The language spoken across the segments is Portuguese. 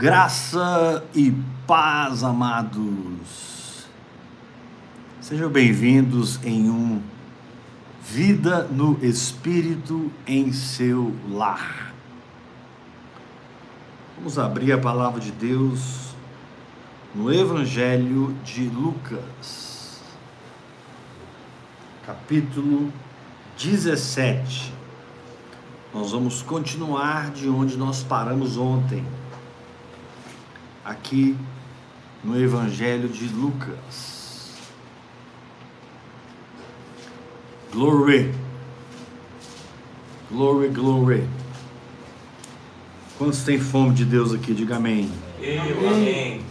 Graça e paz, amados. Sejam bem-vindos em um Vida no Espírito em seu lar. Vamos abrir a palavra de Deus no Evangelho de Lucas, capítulo 17. Nós vamos continuar de onde nós paramos ontem aqui no Evangelho de Lucas. Glory. Glory, glory. Quantos têm fome de Deus aqui? Diga amém. Eu, amém.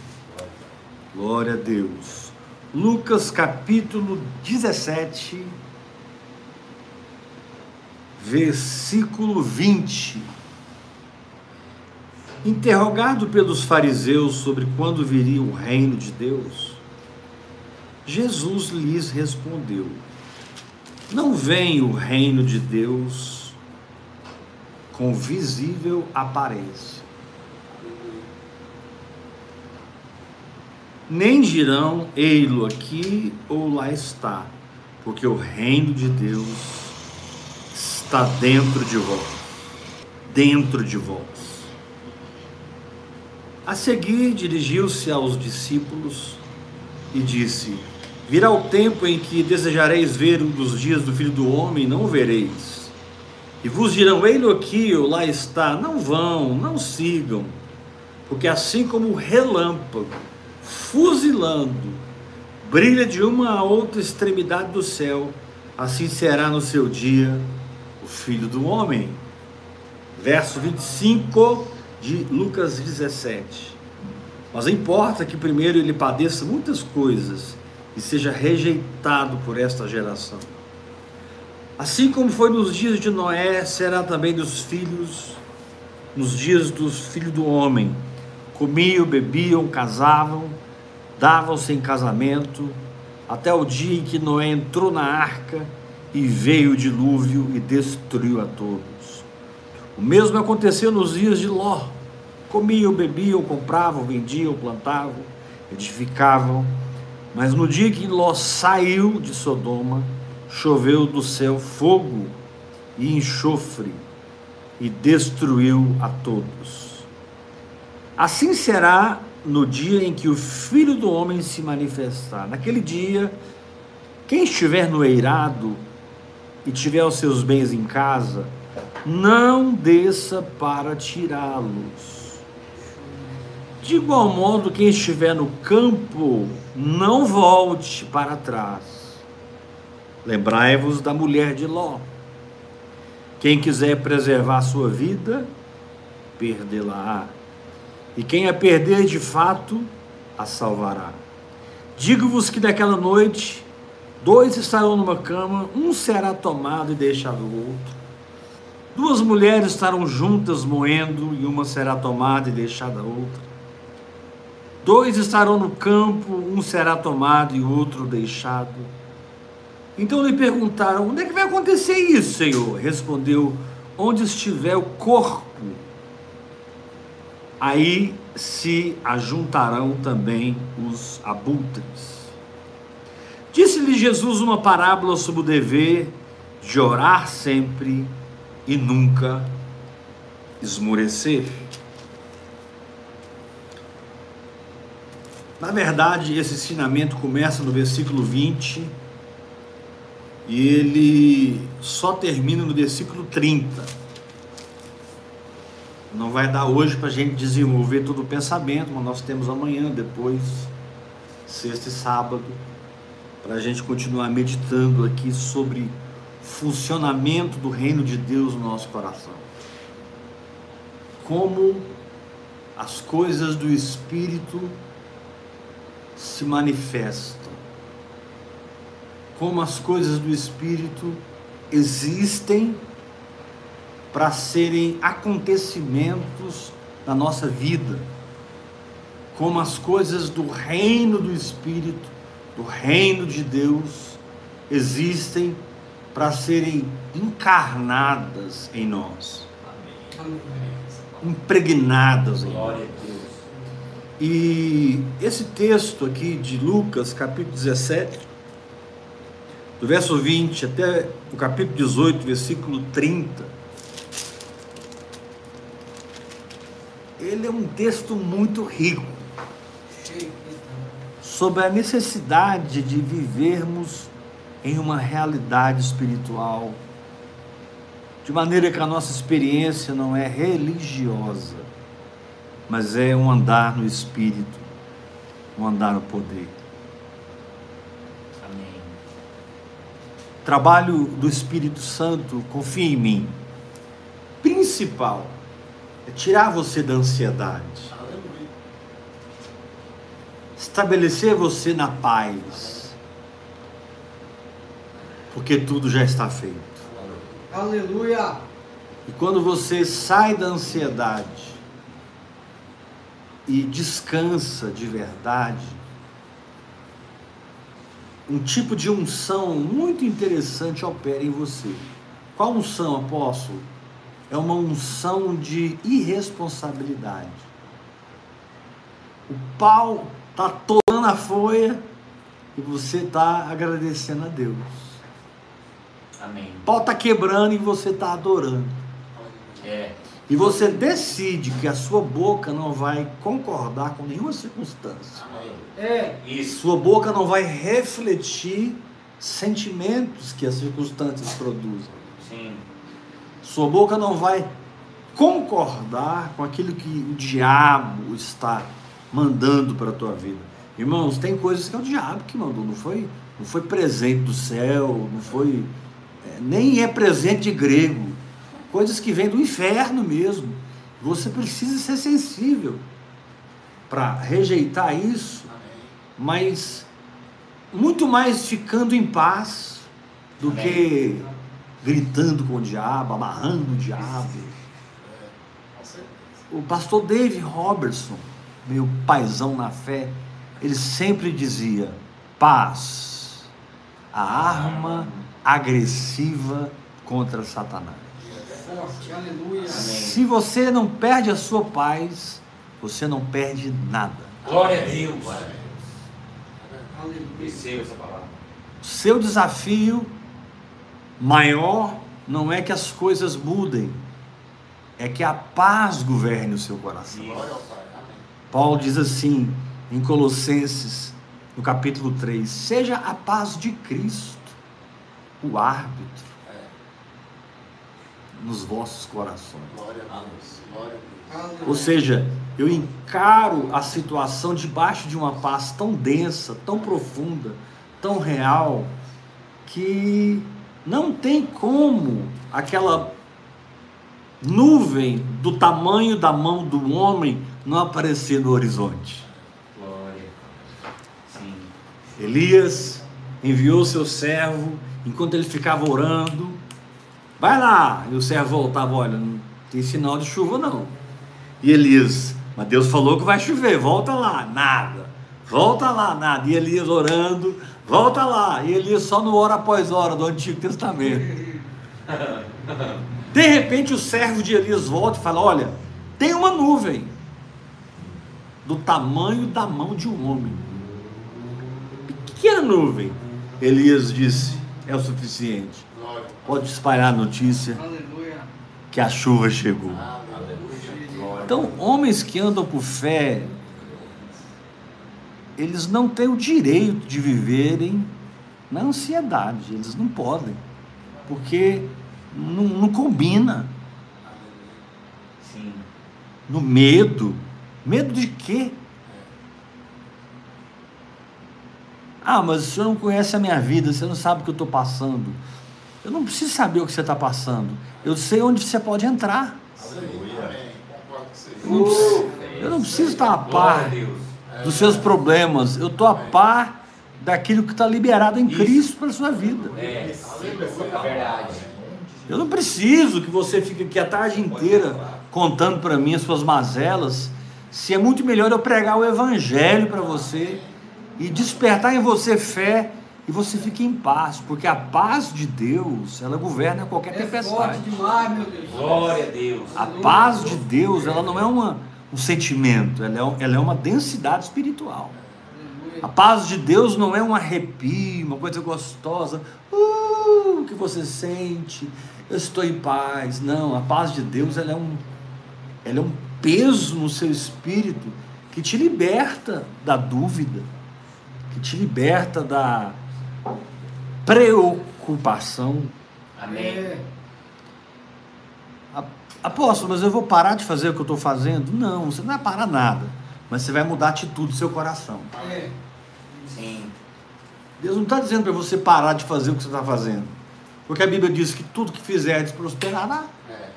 Glória a Deus. Lucas capítulo 17, versículo 20. Interrogado pelos fariseus sobre quando viria o reino de Deus, Jesus lhes respondeu: Não vem o reino de Deus com visível aparência. Nem dirão, ei-lo aqui ou lá está, porque o reino de Deus está dentro de vós. Dentro de vós. A seguir, dirigiu-se aos discípulos e disse: Virá o tempo em que desejareis ver um dos dias do filho do homem, não o vereis. E vos dirão: Ele aqui ou lá está. Não vão, não sigam, porque assim como o relâmpago, fuzilando, brilha de uma a outra extremidade do céu, assim será no seu dia o filho do homem. Verso 25 de Lucas 17. Mas importa que primeiro ele padeça muitas coisas e seja rejeitado por esta geração. Assim como foi nos dias de Noé, será também dos filhos, nos dias dos filhos do homem. Comiam, bebiam, casavam, davam-se em casamento, até o dia em que Noé entrou na arca e veio o dilúvio e destruiu a todos. O mesmo aconteceu nos dias de Ló. Comiam, bebiam, compravam, vendiam, plantavam, edificavam. Mas no dia que Ló saiu de Sodoma, choveu do céu fogo e enxofre e destruiu a todos. Assim será no dia em que o Filho do Homem se manifestar. Naquele dia, quem estiver no eirado e tiver os seus bens em casa, não desça para tirá-los. De igual modo, quem estiver no campo, não volte para trás. Lembrai-vos da mulher de Ló. Quem quiser preservar sua vida, perdê-la. E quem a perder de fato, a salvará. Digo-vos que naquela noite, dois estarão numa cama, um será tomado e deixado o outro. Duas mulheres estarão juntas moendo, e uma será tomada e deixada a outra. Dois estarão no campo, um será tomado e outro deixado. Então lhe perguntaram: onde é que vai acontecer isso, Senhor? Respondeu: onde estiver o corpo, aí se ajuntarão também os abutres. Disse-lhe Jesus uma parábola sobre o dever de orar sempre e nunca esmorecer. Na verdade, esse ensinamento começa no versículo 20 e ele só termina no versículo 30. Não vai dar hoje para a gente desenvolver todo o pensamento, mas nós temos amanhã, depois, sexta e sábado, para a gente continuar meditando aqui sobre funcionamento do reino de Deus no nosso coração. Como as coisas do Espírito se manifestam. Como as coisas do Espírito existem para serem acontecimentos na nossa vida. Como as coisas do reino do Espírito, do reino de Deus, existem para serem encarnadas em nós, impregnadas em nós. E esse texto aqui de Lucas, capítulo 17, do verso 20 até o capítulo 18, versículo 30, ele é um texto muito rico sobre a necessidade de vivermos em uma realidade espiritual, de maneira que a nossa experiência não é religiosa, mas é um andar no espírito, um andar no poder. Amém. Trabalho do Espírito Santo, confia em mim. Principal é tirar você da ansiedade. Estabelecer você na paz. Porque tudo já está feito. Aleluia. E quando você sai da ansiedade e descansa de verdade, um tipo de unção muito interessante opera em você. Qual unção, apóstolo? É uma unção de irresponsabilidade. O pau está torando a folha e você está agradecendo a Deus. Amém. O pau está quebrando e você está adorando. É. E você decide que a sua boca não vai concordar com nenhuma circunstância. É. Isso. Sua boca não vai refletir sentimentos que as circunstâncias produzem. Sim. Sua boca não vai concordar com aquilo que o diabo está mandando para a tua vida. Irmãos, tem coisas que é o diabo que mandou, não foi, não foi presente do céu, não foi é, nem é presente de grego. Coisas que vêm do inferno mesmo. Você precisa ser sensível para rejeitar isso, mas muito mais ficando em paz do que gritando com o diabo, amarrando o diabo. O pastor Dave Robertson, meu paizão na fé, ele sempre dizia: paz, a arma agressiva contra Satanás. Forte. Aleluia. Se você não perde a sua paz, você não perde nada. Glória a Deus. Aleluia. Receba essa palavra. O seu desafio maior não é que as coisas mudem, é que a paz governe o seu coração. Paulo diz assim em Colossenses, no capítulo 3: Seja a paz de Cristo o árbitro nos vossos corações. Aleluia. Ou seja, eu encaro a situação debaixo de uma paz tão densa, tão profunda, tão real, que não tem como aquela nuvem do tamanho da mão do homem não aparecer no horizonte. Glória. Elias enviou seu servo, enquanto ele ficava orando, vai lá, e o servo voltava, olha, não tem sinal de chuva não. E Elias, mas Deus falou que vai chover, volta lá, nada. Volta lá, nada. E Elias orando, volta lá. E Elias só no hora após hora do Antigo Testamento. De repente o servo de Elias volta e fala: Olha, tem uma nuvem do tamanho da mão de um homem. Pequena nuvem. Elias disse: É o suficiente. Pode espalhar a notícia Aleluia. que a chuva chegou. Então, homens que andam por fé, eles não têm o direito de viverem na ansiedade, eles não podem, porque não, não combina. Sim. No medo. Medo de quê? Ah, mas o senhor não conhece a minha vida, você não sabe o que eu estou passando. Eu não preciso saber o que você está passando. Eu sei onde você pode entrar. Eu não preciso, eu não preciso estar a par dos seus problemas. Eu estou a par daquilo que está liberado em Cristo para a sua vida. Eu não preciso que você fique aqui a tarde inteira contando para mim as suas mazelas. Se é muito melhor eu pregar o evangelho para você e despertar em você fé e você fique em paz, porque a paz de Deus, ela governa qualquer É forte tempestade. demais, meu Deus. Glória a Deus. A paz de Deus, ela não é uma, um sentimento, ela é, ela é uma densidade espiritual. A paz de Deus não é um arrepio, uma coisa gostosa, uh, que você sente, eu estou em paz. Não, a paz de Deus ela é, um, ela é um peso no seu espírito que te liberta da dúvida, que te liberta da preocupação. Amém. Apóstolo, mas eu vou parar de fazer o que eu estou fazendo? Não, você não vai parar nada. Mas você vai mudar a atitude do seu coração. É. Sim. Deus não está dizendo para você parar de fazer o que você está fazendo. Porque a Bíblia diz que tudo que fizerdes prosperará. É.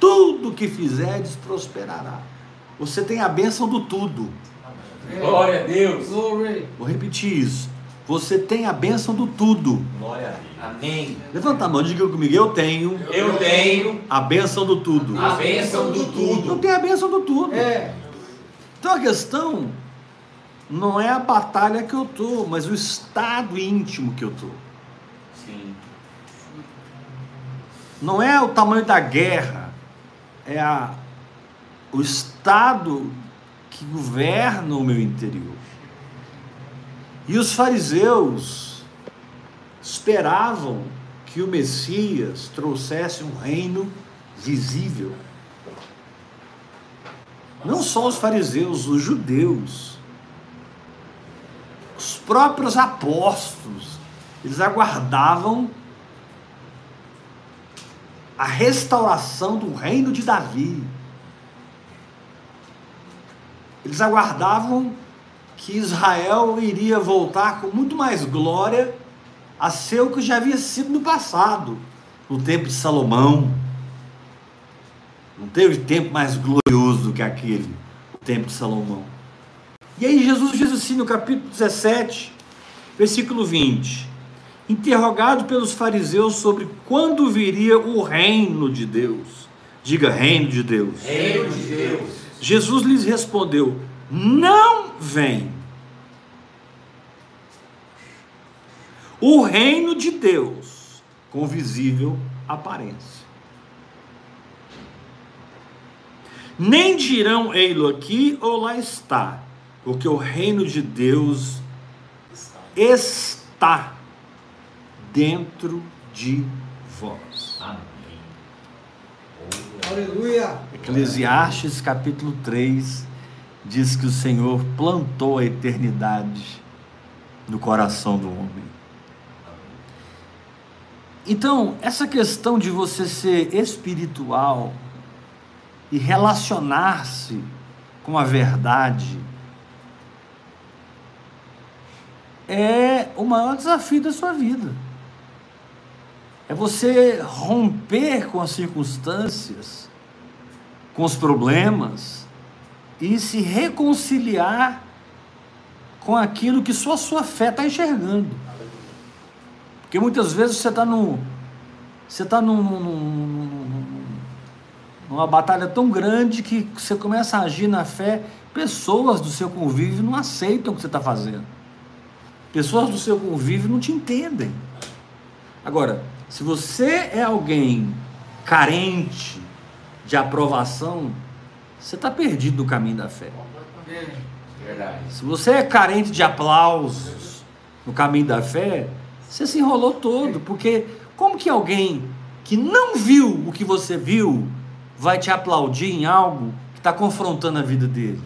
Tudo que fizerdes prosperará. Você tem a bênção do tudo. É. Glória a Deus. Vou repetir isso. Você tem a bênção do tudo. Glória a Deus. Amém. Levanta a mão, diga comigo. Eu tenho Eu tenho a bênção do tudo. a bênção do Eu tudo. tenho a bênção do tudo. É. Então a questão não é a batalha que eu tô, mas o estado íntimo que eu tô. Sim. Não é o tamanho da guerra, é a, o estado que governa o meu interior. E os fariseus esperavam que o Messias trouxesse um reino visível. Não só os fariseus, os judeus, os próprios apóstolos, eles aguardavam a restauração do reino de Davi. Eles aguardavam que Israel iria voltar com muito mais glória a ser o que já havia sido no passado, no tempo de Salomão. Não teve tempo mais glorioso do que aquele, o tempo de Salomão. E aí Jesus diz assim no capítulo 17, versículo 20: Interrogado pelos fariseus sobre quando viria o reino de Deus. Diga reino de Deus. Reino de Deus. Jesus lhes respondeu: Não vem. O reino de Deus com visível aparência. Nem dirão ei-lo aqui ou lá está, porque o reino de Deus está dentro de vós. Amém. Aleluia. Eclesiastes capítulo 3 diz que o Senhor plantou a eternidade no coração do homem. Então, essa questão de você ser espiritual e relacionar-se com a verdade é o maior desafio da sua vida. É você romper com as circunstâncias, com os problemas e se reconciliar com aquilo que só a sua fé está enxergando. Porque muitas vezes você está no, você está num, num- num- num- numa batalha tão grande que você começa a agir na fé, pessoas do seu convívio não aceitam o que você está fazendo. Pessoas do seu convívio não te entendem. Agora, se você é alguém carente de aprovação, você está perdido no caminho da fé. Verdade. Se você é carente de aplausos no caminho da fé, você se enrolou todo, porque como que alguém que não viu o que você viu vai te aplaudir em algo que está confrontando a vida dele?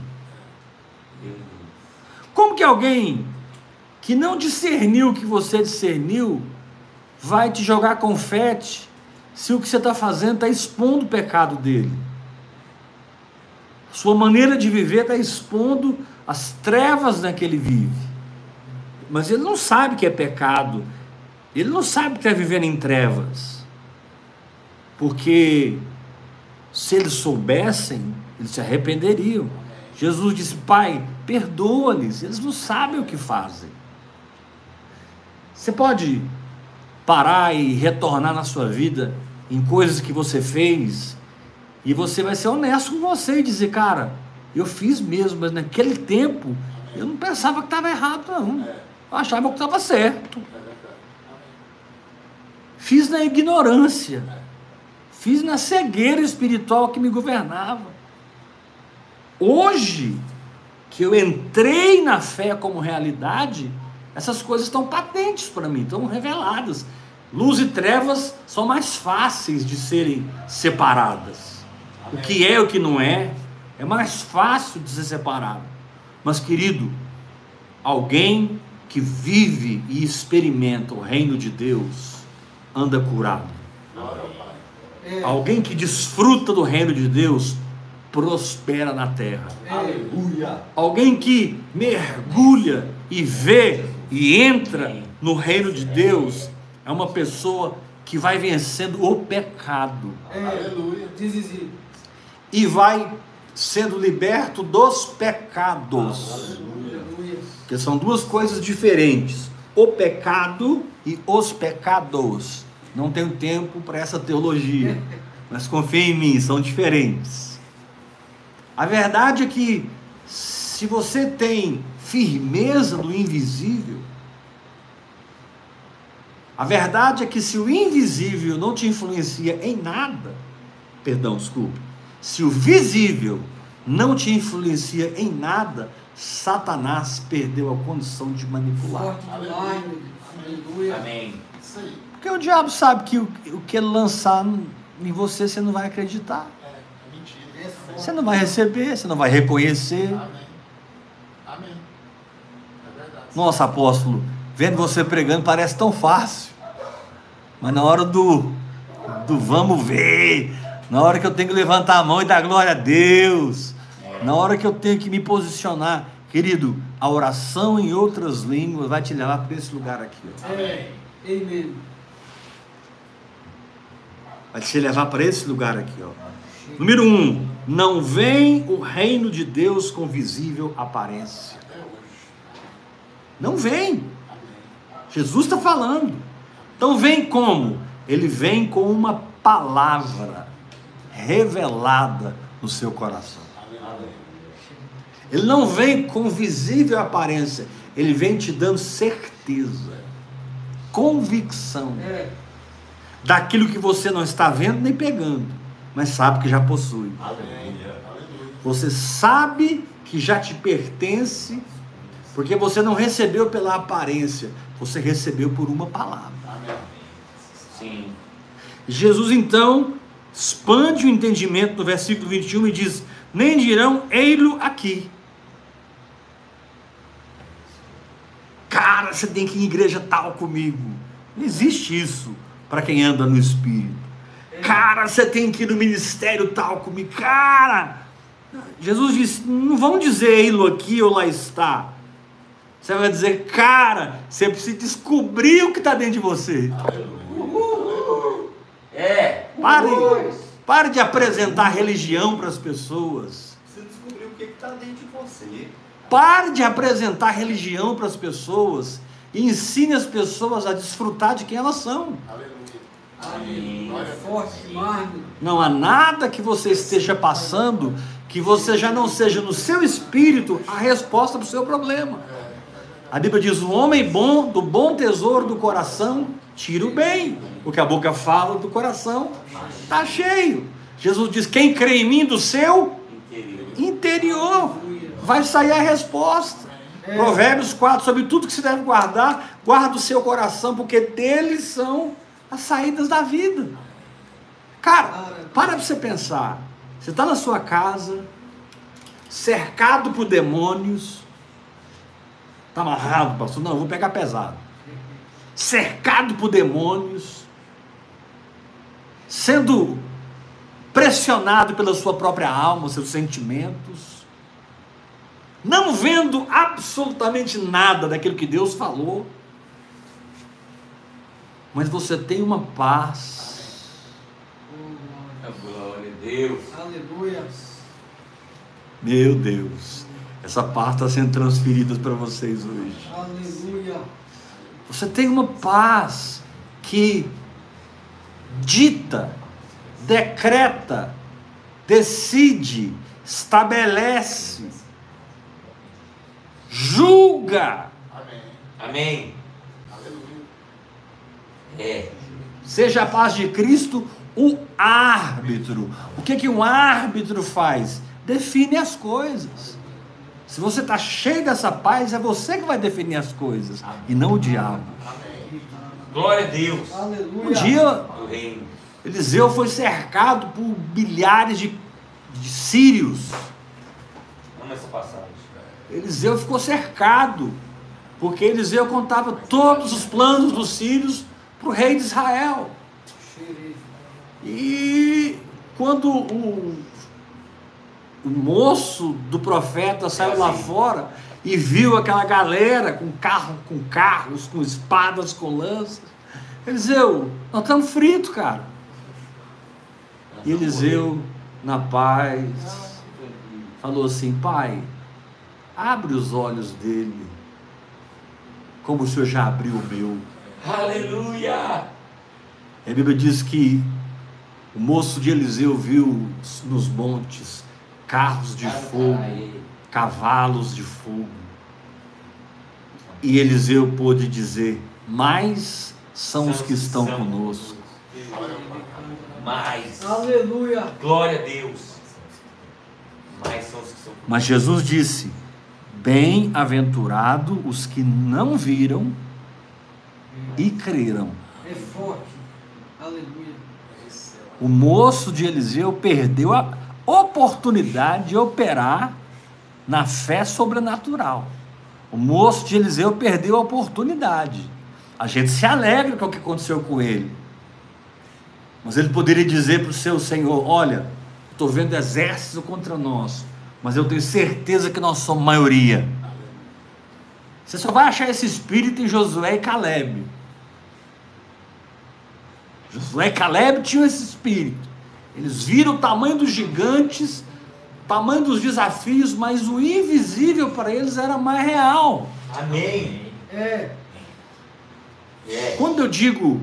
Como que alguém que não discerniu o que você discerniu vai te jogar confete se o que você está fazendo está expondo o pecado dele? Sua maneira de viver está expondo as trevas na que ele vive. Mas ele não sabe que é pecado. Ele não sabe que está vivendo em trevas. Porque se eles soubessem, eles se arrependeriam. Jesus disse: Pai, perdoa-lhes, eles não sabem o que fazem. Você pode parar e retornar na sua vida em coisas que você fez e você vai ser honesto com você e dizer, cara, eu fiz mesmo, mas naquele tempo eu não pensava que estava errado, não. Eu achava que estava certo. Fiz na ignorância. Fiz na cegueira espiritual que me governava. Hoje que eu entrei na fé como realidade, essas coisas estão patentes para mim, estão reveladas. Luz e trevas são mais fáceis de serem separadas. O que é e o que não é, é mais fácil de ser separado. Mas, querido, alguém que vive e experimenta o reino de Deus anda curado. É. Alguém que desfruta do reino de Deus prospera na terra. Aleluia. Alguém que mergulha e vê e entra no reino de Deus é uma pessoa que vai vencendo o pecado É. Aleluia. E vai sendo liberto dos pecados. Que são duas coisas diferentes: o pecado e os pecados. Não tenho tempo para essa teologia, mas confie em mim, são diferentes. A verdade é que se você tem firmeza no invisível, a verdade é que se o invisível não te influencia em nada, perdão, desculpe, se o visível não te influencia em nada, Satanás perdeu a condição de manipular. Deus. Aleluia. Amém. Isso aí. Porque o diabo sabe que o, o que ele lançar em você, você não vai acreditar. É, é mentira. É. Você não vai receber, você não vai reconhecer. Amém. Amém. É verdade. Nossa, apóstolo, vendo você pregando parece tão fácil. Mas na hora do, do vamos ver, na hora que eu tenho que levantar a mão e dar glória a Deus, na hora que eu tenho que me posicionar, querido, a oração em outras línguas vai te levar para esse lugar aqui. ó. É. Amém. Vai te levar para esse lugar aqui, ó. Número um, não vem o reino de Deus com visível aparência. Não vem. Jesus está falando. Então vem como? Ele vem com uma palavra revelada no seu coração. Ele não vem com visível aparência, ele vem te dando certeza, convicção daquilo que você não está vendo nem pegando, mas sabe que já possui. Você sabe que já te pertence, porque você não recebeu pela aparência, você recebeu por uma palavra. Sim. Jesus então expande o entendimento no versículo 21 e diz: Nem dirão, ei-lo aqui. Cara, você tem que ir em igreja tal comigo. Não existe isso para quem anda no espírito. Cara, você tem que ir no ministério tal comigo. Cara, Jesus disse: Não vão dizer ei-lo aqui ou lá está. Você vai dizer, cara, você precisa descobrir o que está dentro de você. É. Pare, pare de apresentar religião para as pessoas. Você descobriu o que está dentro de você. Pare de apresentar religião para as pessoas e ensine as pessoas a desfrutar de quem elas são. Aleluia. Amém. É. Não há nada que você esteja passando que você já não seja no seu espírito a resposta para o seu problema. A Bíblia diz: o homem bom, do bom tesouro do coração, tira o bem. O que a boca fala do coração está cheio. Jesus diz: quem crê em mim do seu Interior. vai sair a resposta. Provérbios 4, sobre tudo que se deve guardar, guarda o seu coração, porque deles são as saídas da vida. Cara, para você pensar. Você está na sua casa, cercado por demônios. Está amarrado, pastor? Não, eu vou pegar pesado. Cercado por demônios, sendo pressionado pela sua própria alma, seus sentimentos, não vendo absolutamente nada daquilo que Deus falou, mas você tem uma paz, Glória a Deus. Aleluia. meu Deus, essa paz está sendo transferida para vocês hoje. Aleluia. Você tem uma paz que dita, decreta, decide, estabelece, julga. Amém. Amém. Aleluia. É. Seja a paz de Cristo o árbitro. O que que um árbitro faz? define as coisas. Se você está cheio dessa paz, é você que vai definir as coisas e não o diabo. Glória a Deus. Aleluia. Um dia. Eliseu foi cercado por milhares de, de sírios. Essa passagem. Eliseu ficou cercado, porque Eliseu contava todos os planos dos sírios para o rei de Israel. E quando o, o moço do profeta saiu lá fora e viu aquela galera com carro, com carros, com espadas, com lanças, Eliseu, nós estamos fritos, cara. E Eliseu, na paz, falou assim: Pai, abre os olhos dele, como o Senhor já abriu o meu. Aleluia. A Bíblia diz que o moço de Eliseu viu nos montes carros de fogo, cavalos de fogo. E Eliseu pôde dizer: Mais são os que estão conosco. Mais. Aleluia. Glória a Deus. Mais são os que são. Mas Jesus disse: Bem-aventurado os que não viram e creram. É forte. Aleluia. O moço de Eliseu perdeu a oportunidade de operar na fé sobrenatural. O moço de Eliseu perdeu a oportunidade. A gente se alegra com o que aconteceu com ele. Mas ele poderia dizer para o seu Senhor: Olha, estou vendo exército contra nós, mas eu tenho certeza que nós somos maioria. Você só vai achar esse espírito em Josué e Caleb. Josué e Caleb tinham esse espírito. Eles viram o tamanho dos gigantes, o tamanho dos desafios, mas o invisível para eles era mais real. Amém. É. É. Quando eu digo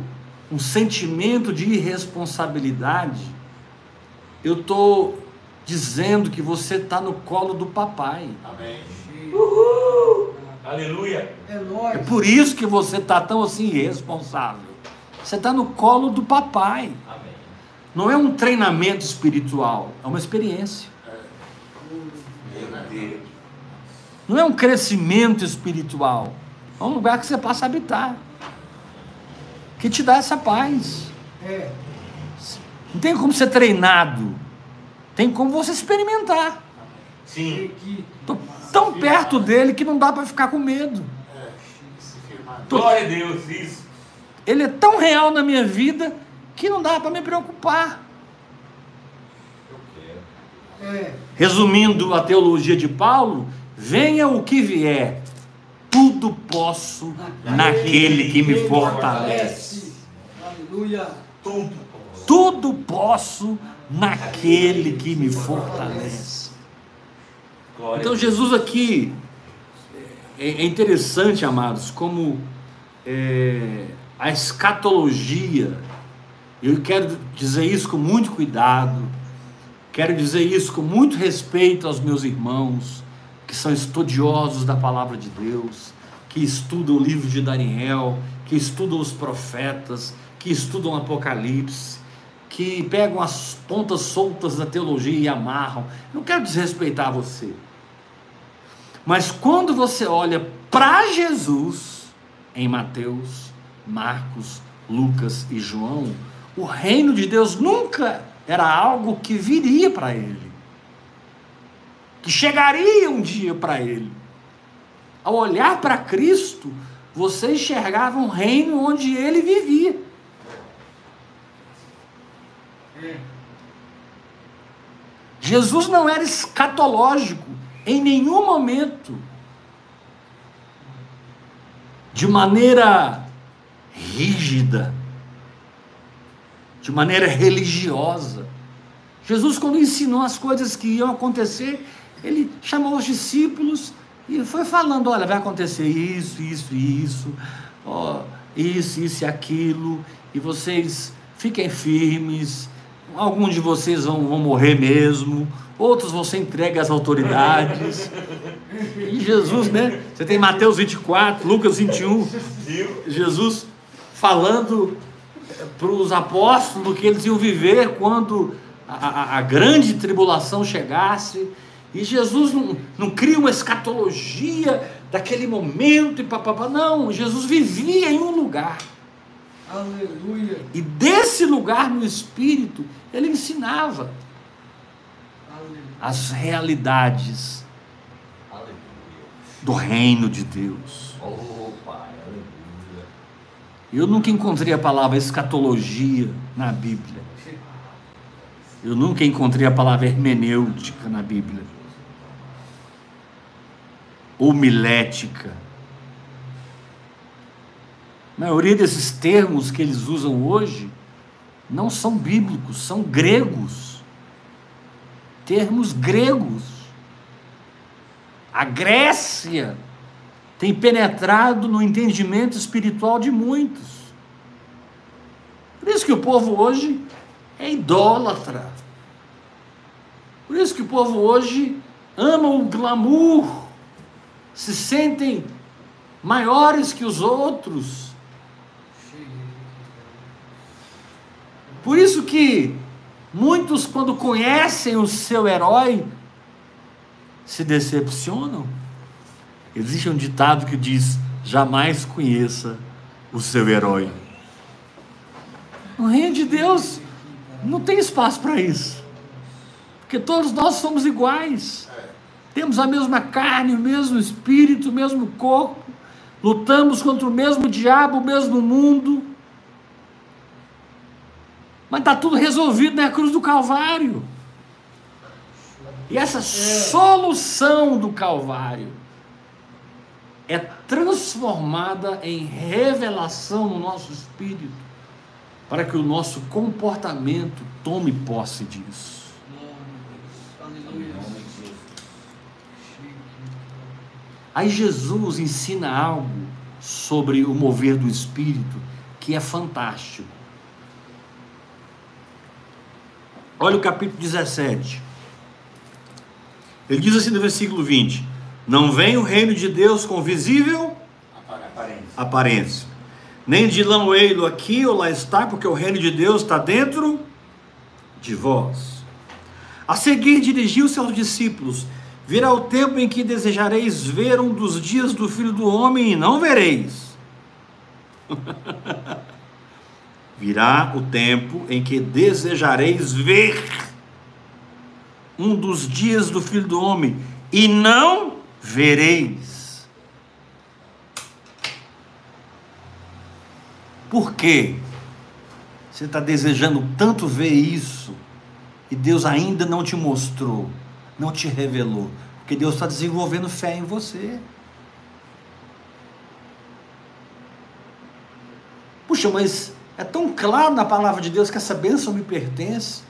um sentimento de irresponsabilidade, eu estou dizendo que você está no colo do papai. Amém. Aleluia. É É nóis. por isso que você está tão assim irresponsável. Você está no colo do papai. Não é um treinamento espiritual, é uma experiência. Não é um crescimento espiritual. É um lugar que você passa a habitar. Que te dá essa paz. É. Não tem como ser treinado. Tem como você experimentar. Sim. Estou tão perto dele que não dá para ficar com medo. É. Glória a Deus. Isso. Ele é tão real na minha vida que não dá para me preocupar. É. Resumindo a teologia de Paulo, venha o que vier, tudo posso naquele que me fortalece. Aleluia. Tudo. Tudo posso naquele que me fortalece. Então. Jesus aqui é é interessante, amados, como é, a escatologia. Eu quero dizer isso com muito cuidado. Quero dizer isso com muito respeito aos meus irmãos que são estudiosos da palavra de Deus, que estudam o livro de Daniel, que estudam os profetas, que estudam o Apocalipse, que pegam as pontas soltas da teologia e amarram. Não quero desrespeitar você. Mas quando você olha para Jesus, em Mateus, Marcos, Lucas e João, o reino de Deus nunca era algo que viria para ele, que chegaria um dia para ele. Ao olhar para Cristo, você enxergava um reino onde ele vivia. Jesus não era escatológico em nenhum momento. De maneira rígida, de maneira religiosa. Jesus, quando ensinou as coisas que iam acontecer, ele chamou os discípulos e foi falando: olha, vai acontecer isso, isso e isso, ó, isso, isso e aquilo, e vocês fiquem firmes. Alguns de vocês vão, vão morrer mesmo, outros você entrega às autoridades. E Jesus, né? Você tem Mateus 24, Lucas 21, Viu? Jesus falando para os apóstolos que eles iam viver quando a, a, a grande tribulação chegasse, e Jesus não, não cria uma escatologia daquele momento e papapá. Não, Jesus vivia em um lugar. Aleluia. E desse lugar no Espírito, ele ensinava Aleluia. as realidades Aleluia. do reino de Deus. Oh. Eu nunca encontrei a palavra escatologia na Bíblia. Eu nunca encontrei a palavra hermenêutica na Bíblia. Homilética. A maioria desses termos que eles usam hoje não são bíblicos, são gregos. Termos gregos. A Grécia tem penetrado no entendimento espiritual de muitos. Por isso que o povo hoje é idólatra. Por isso que o povo hoje ama o glamour, se sentem maiores que os outros. Por isso que muitos, quando conhecem o seu herói, se decepcionam. Existe um ditado que diz: jamais conheça o seu herói. No reino de Deus não tem espaço para isso. Porque todos nós somos iguais. Temos a mesma carne, o mesmo espírito, o mesmo corpo. Lutamos contra o mesmo diabo, o mesmo mundo. Mas está tudo resolvido na cruz do Calvário. E essa solução do Calvário é transformada em revelação no nosso espírito, para que o nosso comportamento tome posse disso. Aí Jesus ensina algo sobre o mover do espírito que é fantástico. Olha o capítulo 17. Ele diz assim no versículo 20: Não vem o reino de Deus com visível Aparência. aparência, nem de lão-eilo aqui ou lá está, porque o reino de Deus está dentro de vós. A seguir dirigiu-se aos discípulos: Virá o tempo em que desejareis ver um dos dias do filho do homem e não vereis. Virá o tempo em que desejareis ver um dos dias do filho do homem e não vereis. Por quê? Você está desejando tanto ver isso e Deus ainda não te mostrou, não te revelou, porque Deus está desenvolvendo fé em você. Puxa, mas é tão claro na palavra de Deus que essa bênção me pertence.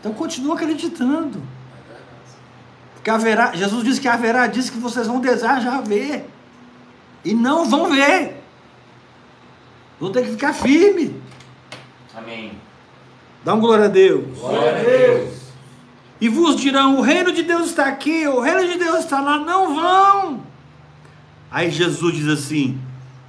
Então continua acreditando. Porque haverá, Jesus disse que haverá, disse que vocês vão desejar ver. E não vão ver. Vão ter que ficar firme. Amém. Dá um glória a Deus. Glória a Deus. E vos dirão: o reino de Deus está aqui, o reino de Deus está lá. Não vão. Aí Jesus diz assim: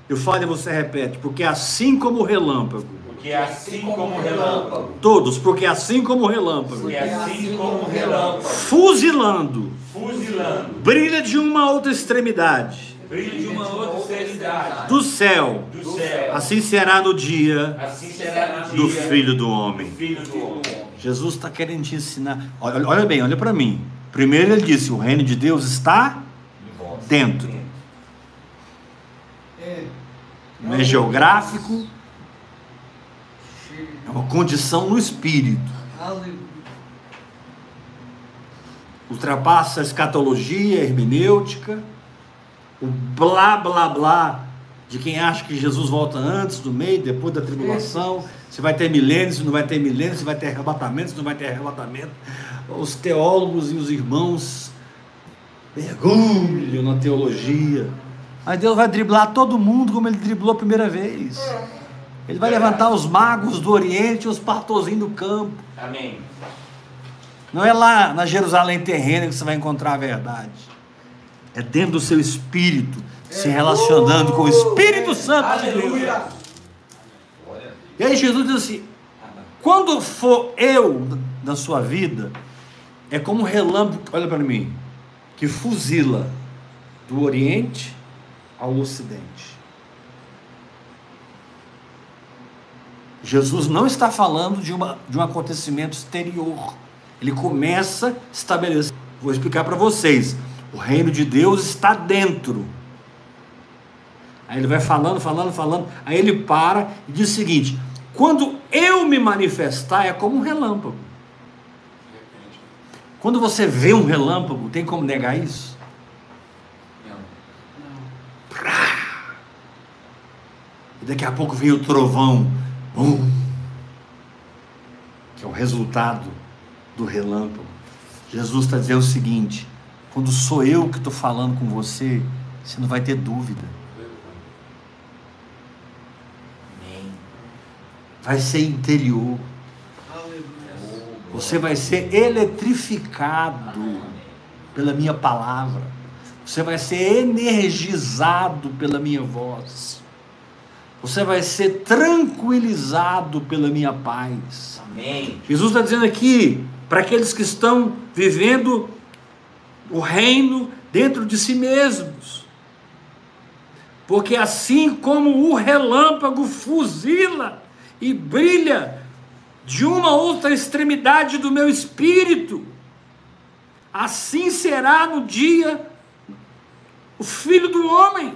eu falo e você repete, porque assim como o relâmpago, Porque assim como o relâmpago, todos, porque assim como o relâmpago, porque assim como o relâmpago, fuzilando, fuzilando, brilha de uma outra extremidade brilha de uma outra extremidade do céu, do céu, assim será no dia assim será no do dia Filho do Homem. do Filho do Homem. Jesus está querendo te ensinar. Olha, olha bem, olha para mim. Primeiro ele disse: o reino de Deus está dentro. É. Não é geográfico. É uma condição no espírito. Aleluia. Ultrapassa a escatologia, a hermenêutica, o blá blá blá de quem acha que Jesus volta antes, no meio, depois da tribulação. Se vai ter milênios, se não vai ter milênios, se vai ter arrebatamento, se não vai ter arrebatamento. Os teólogos e os irmãos mergulham na teologia. Mas Deus vai driblar todo mundo como ele driblou a primeira vez. Ele vai levantar os magos do Oriente e os pastorzinhos do campo. Amém. Não é lá na Jerusalém terrena que você vai encontrar a verdade. É dentro do seu espírito, se relacionando com o Espírito Santo de Deus. Aleluia. Deus. E aí Jesus diz assim: quando for eu na sua vida é como um relâmpago, olha para mim, que fuzila do Oriente ao Ocidente. Jesus não está falando de, uma, de um acontecimento exterior. Ele começa a estabelecer. Vou explicar para vocês. O reino de Deus está dentro. Aí ele vai falando, falando, falando. Aí ele para e diz o seguinte: quando eu me manifestar, é como um relâmpago. Quando você vê um relâmpago, tem como negar isso? Não. Não. E daqui a pouco vem o trovão. Bum! Que é o resultado do relâmpago. Jesus está dizendo o seguinte: quando sou eu que estou falando com você, você não vai ter dúvida. Amém. Vai ser interior. Você vai ser eletrificado pela minha palavra. Você vai ser energizado pela minha voz. Você vai ser tranquilizado pela minha paz. Amém. Jesus está dizendo aqui, para aqueles que estão vivendo o reino dentro de si mesmos. Porque assim como o relâmpago fuzila e brilha de uma outra extremidade do meu espírito, assim será no dia o filho do homem.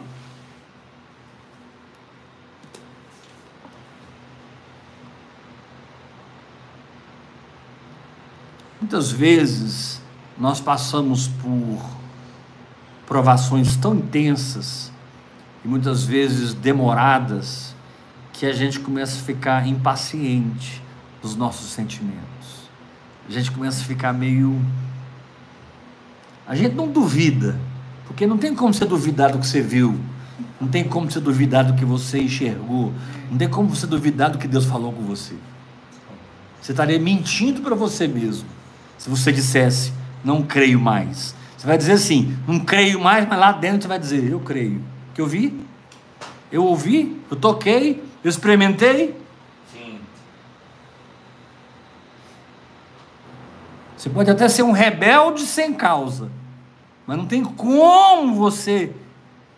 Muitas vezes nós passamos por provações tão intensas e muitas vezes demoradas que a gente começa a ficar impaciente dos nossos sentimentos. A gente começa a ficar meio. A gente não duvida, porque não tem como você duvidar do que você viu, não tem como você duvidar do que você enxergou, não tem como você duvidar do que Deus falou com você. Você estaria mentindo para você mesmo se você dissesse, não creio mais. Você vai dizer assim, não creio mais, mas lá dentro você vai dizer, eu creio. Que eu vi, eu ouvi, eu toquei, eu experimentei. Sim. Você pode até ser um rebelde sem causa, mas não tem como você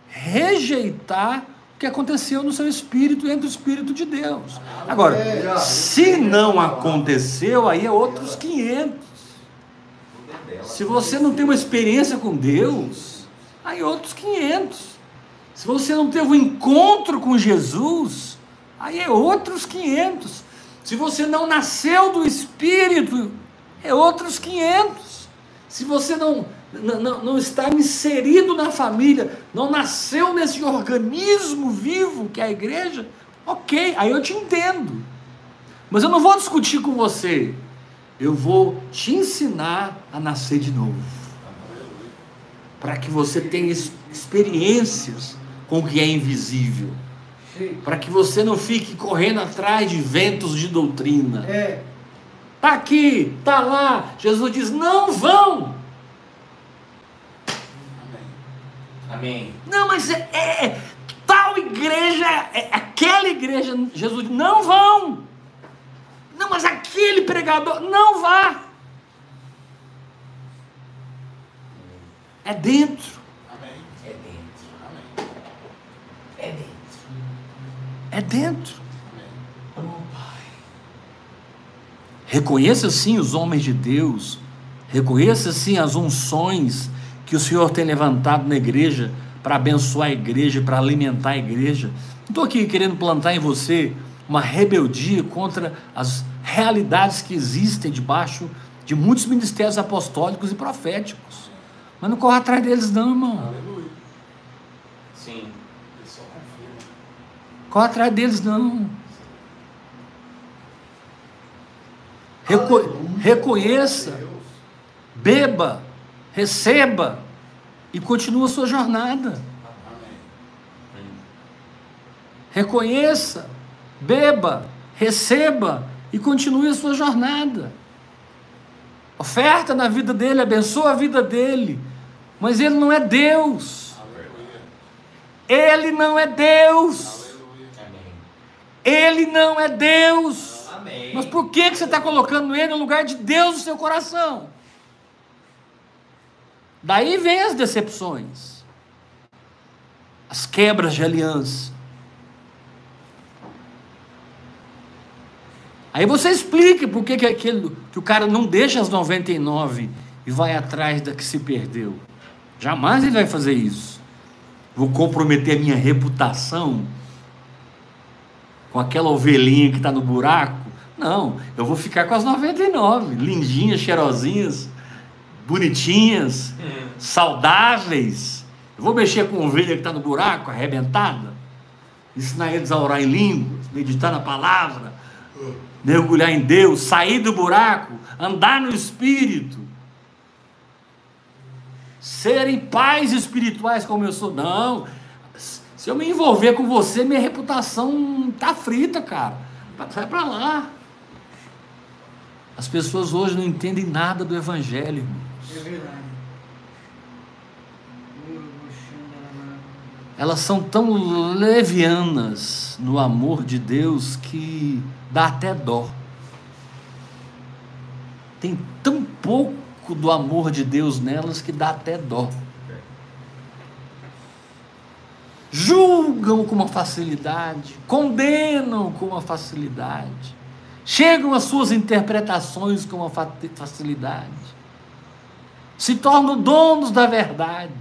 rejeitar o que aconteceu no seu espírito entre o espírito de Deus. Agora, se não aconteceu, aí é outros 500. Se você não tem uma experiência com Deus, aí outros 500. Se você não teve um encontro com Jesus, aí é outros 500. Se você não nasceu do Espírito, é outros 500. Se você não, não, não está inserido na família, não nasceu nesse organismo vivo que é a igreja, ok, aí eu te entendo. Mas eu não vou discutir com você. Eu vou te ensinar a nascer de novo. Para que você tenha experiências com o que é invisível. Para que você não fique correndo atrás de ventos de doutrina. É. Tá aqui, tá lá. Jesus diz: não vão. Amém. Não, mas é, é- tal igreja, é aquela igreja. Jesus diz: não vão. Não, mas aquele pregador, não vá. É dentro, Amém. É dentro. Amém. É dentro. é dentro. Amém. Reconheça sim os homens de Deus, reconheça sim as unções que o Senhor tem levantado na igreja para abençoar a igreja, para alimentar a igreja. Não estou aqui querendo plantar em você uma rebeldia contra as realidades que existem debaixo de muitos ministérios apostólicos e proféticos. Mas não corra atrás deles, não, irmão. Aleluia. Sim. Corra atrás deles, não. Reco- reconheça Deus. beba, receba e continue a sua jornada. Amém. Reconheça, beba, receba e continue a sua jornada. Oferta na vida dele, abençoa a vida dele. Mas ele não é Deus. Ele não é Deus. Ele não é Deus. Amém. Mas por que, que você está colocando ele no lugar de Deus no seu coração? Daí vem as decepções, as quebras de aliança. Aí você explica por que, que, aquele, que o cara não deixa as 99 e vai atrás da que se perdeu. Jamais ele vai fazer isso. Vou comprometer a minha reputação com aquela ovelhinha que está no buraco. Não, eu vou ficar com as 99, lindinhas, cheirosinhas, bonitinhas, saudáveis. Eu vou mexer com a ovelha que está no buraco, arrebentada, ensinar eles a orar em línguas, meditar na palavra, mergulhar em Deus, sair do buraco, andar no Espírito, serem pais espirituais como eu sou. Não, se eu me envolver com você, minha reputação tá frita, cara. Sai para lá. As pessoas hoje não entendem nada do Evangelho, irmãos. É verdade. Elas são tão levianas no amor de Deus que dá até dó. Tem tão pouco do amor de Deus nelas que dá até dó. Julgam com uma facilidade, condenam com uma facilidade, chegam às suas interpretações com uma fa- facilidade, se tornam donos da verdade,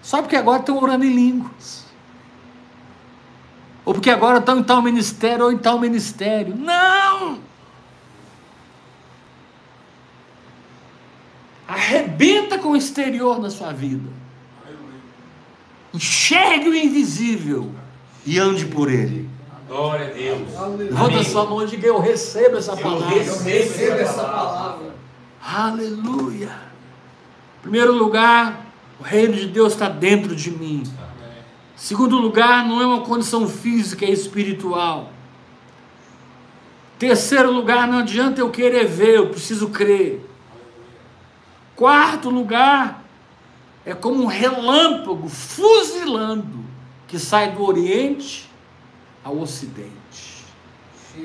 só porque agora estão orando em línguas. Ou porque agora estão em tal ministério ou em tal ministério. Não! Arrebenta com o exterior na sua vida. Enxergue o invisível e ande por ele. Glória a Deus. Levanta sua mão e diga: Eu recebo essa Eu palavra. recebo. Receba essa palavra. Aleluia. Em primeiro lugar, o reino de Deus está dentro de mim. Segundo lugar, não é uma condição física, é espiritual. Terceiro lugar, não adianta eu querer ver, eu preciso crer. Quarto lugar, é como um relâmpago fuzilando que sai do Oriente ao Ocidente.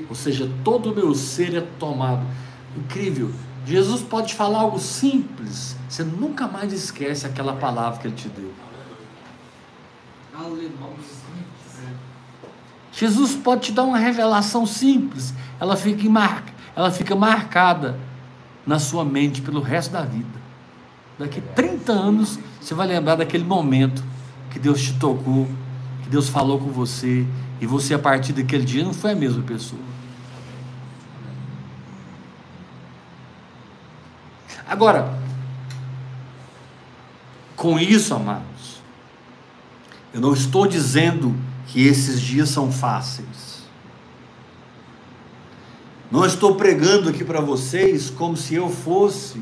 Ou seja, todo o meu ser é tomado. Incrível. Jesus pode falar algo simples, você nunca mais esquece aquela palavra que ele te deu. Jesus pode te dar uma revelação simples, ela fica, ela fica marcada na sua mente pelo resto da vida. Daqui 30 anos, você vai lembrar daquele momento que Deus te tocou, que Deus falou com você, e você, a partir daquele dia, não foi a mesma pessoa. Agora, com isso, amados, eu não estou dizendo que esses dias são fáceis. Não estou pregando aqui para vocês como se eu fosse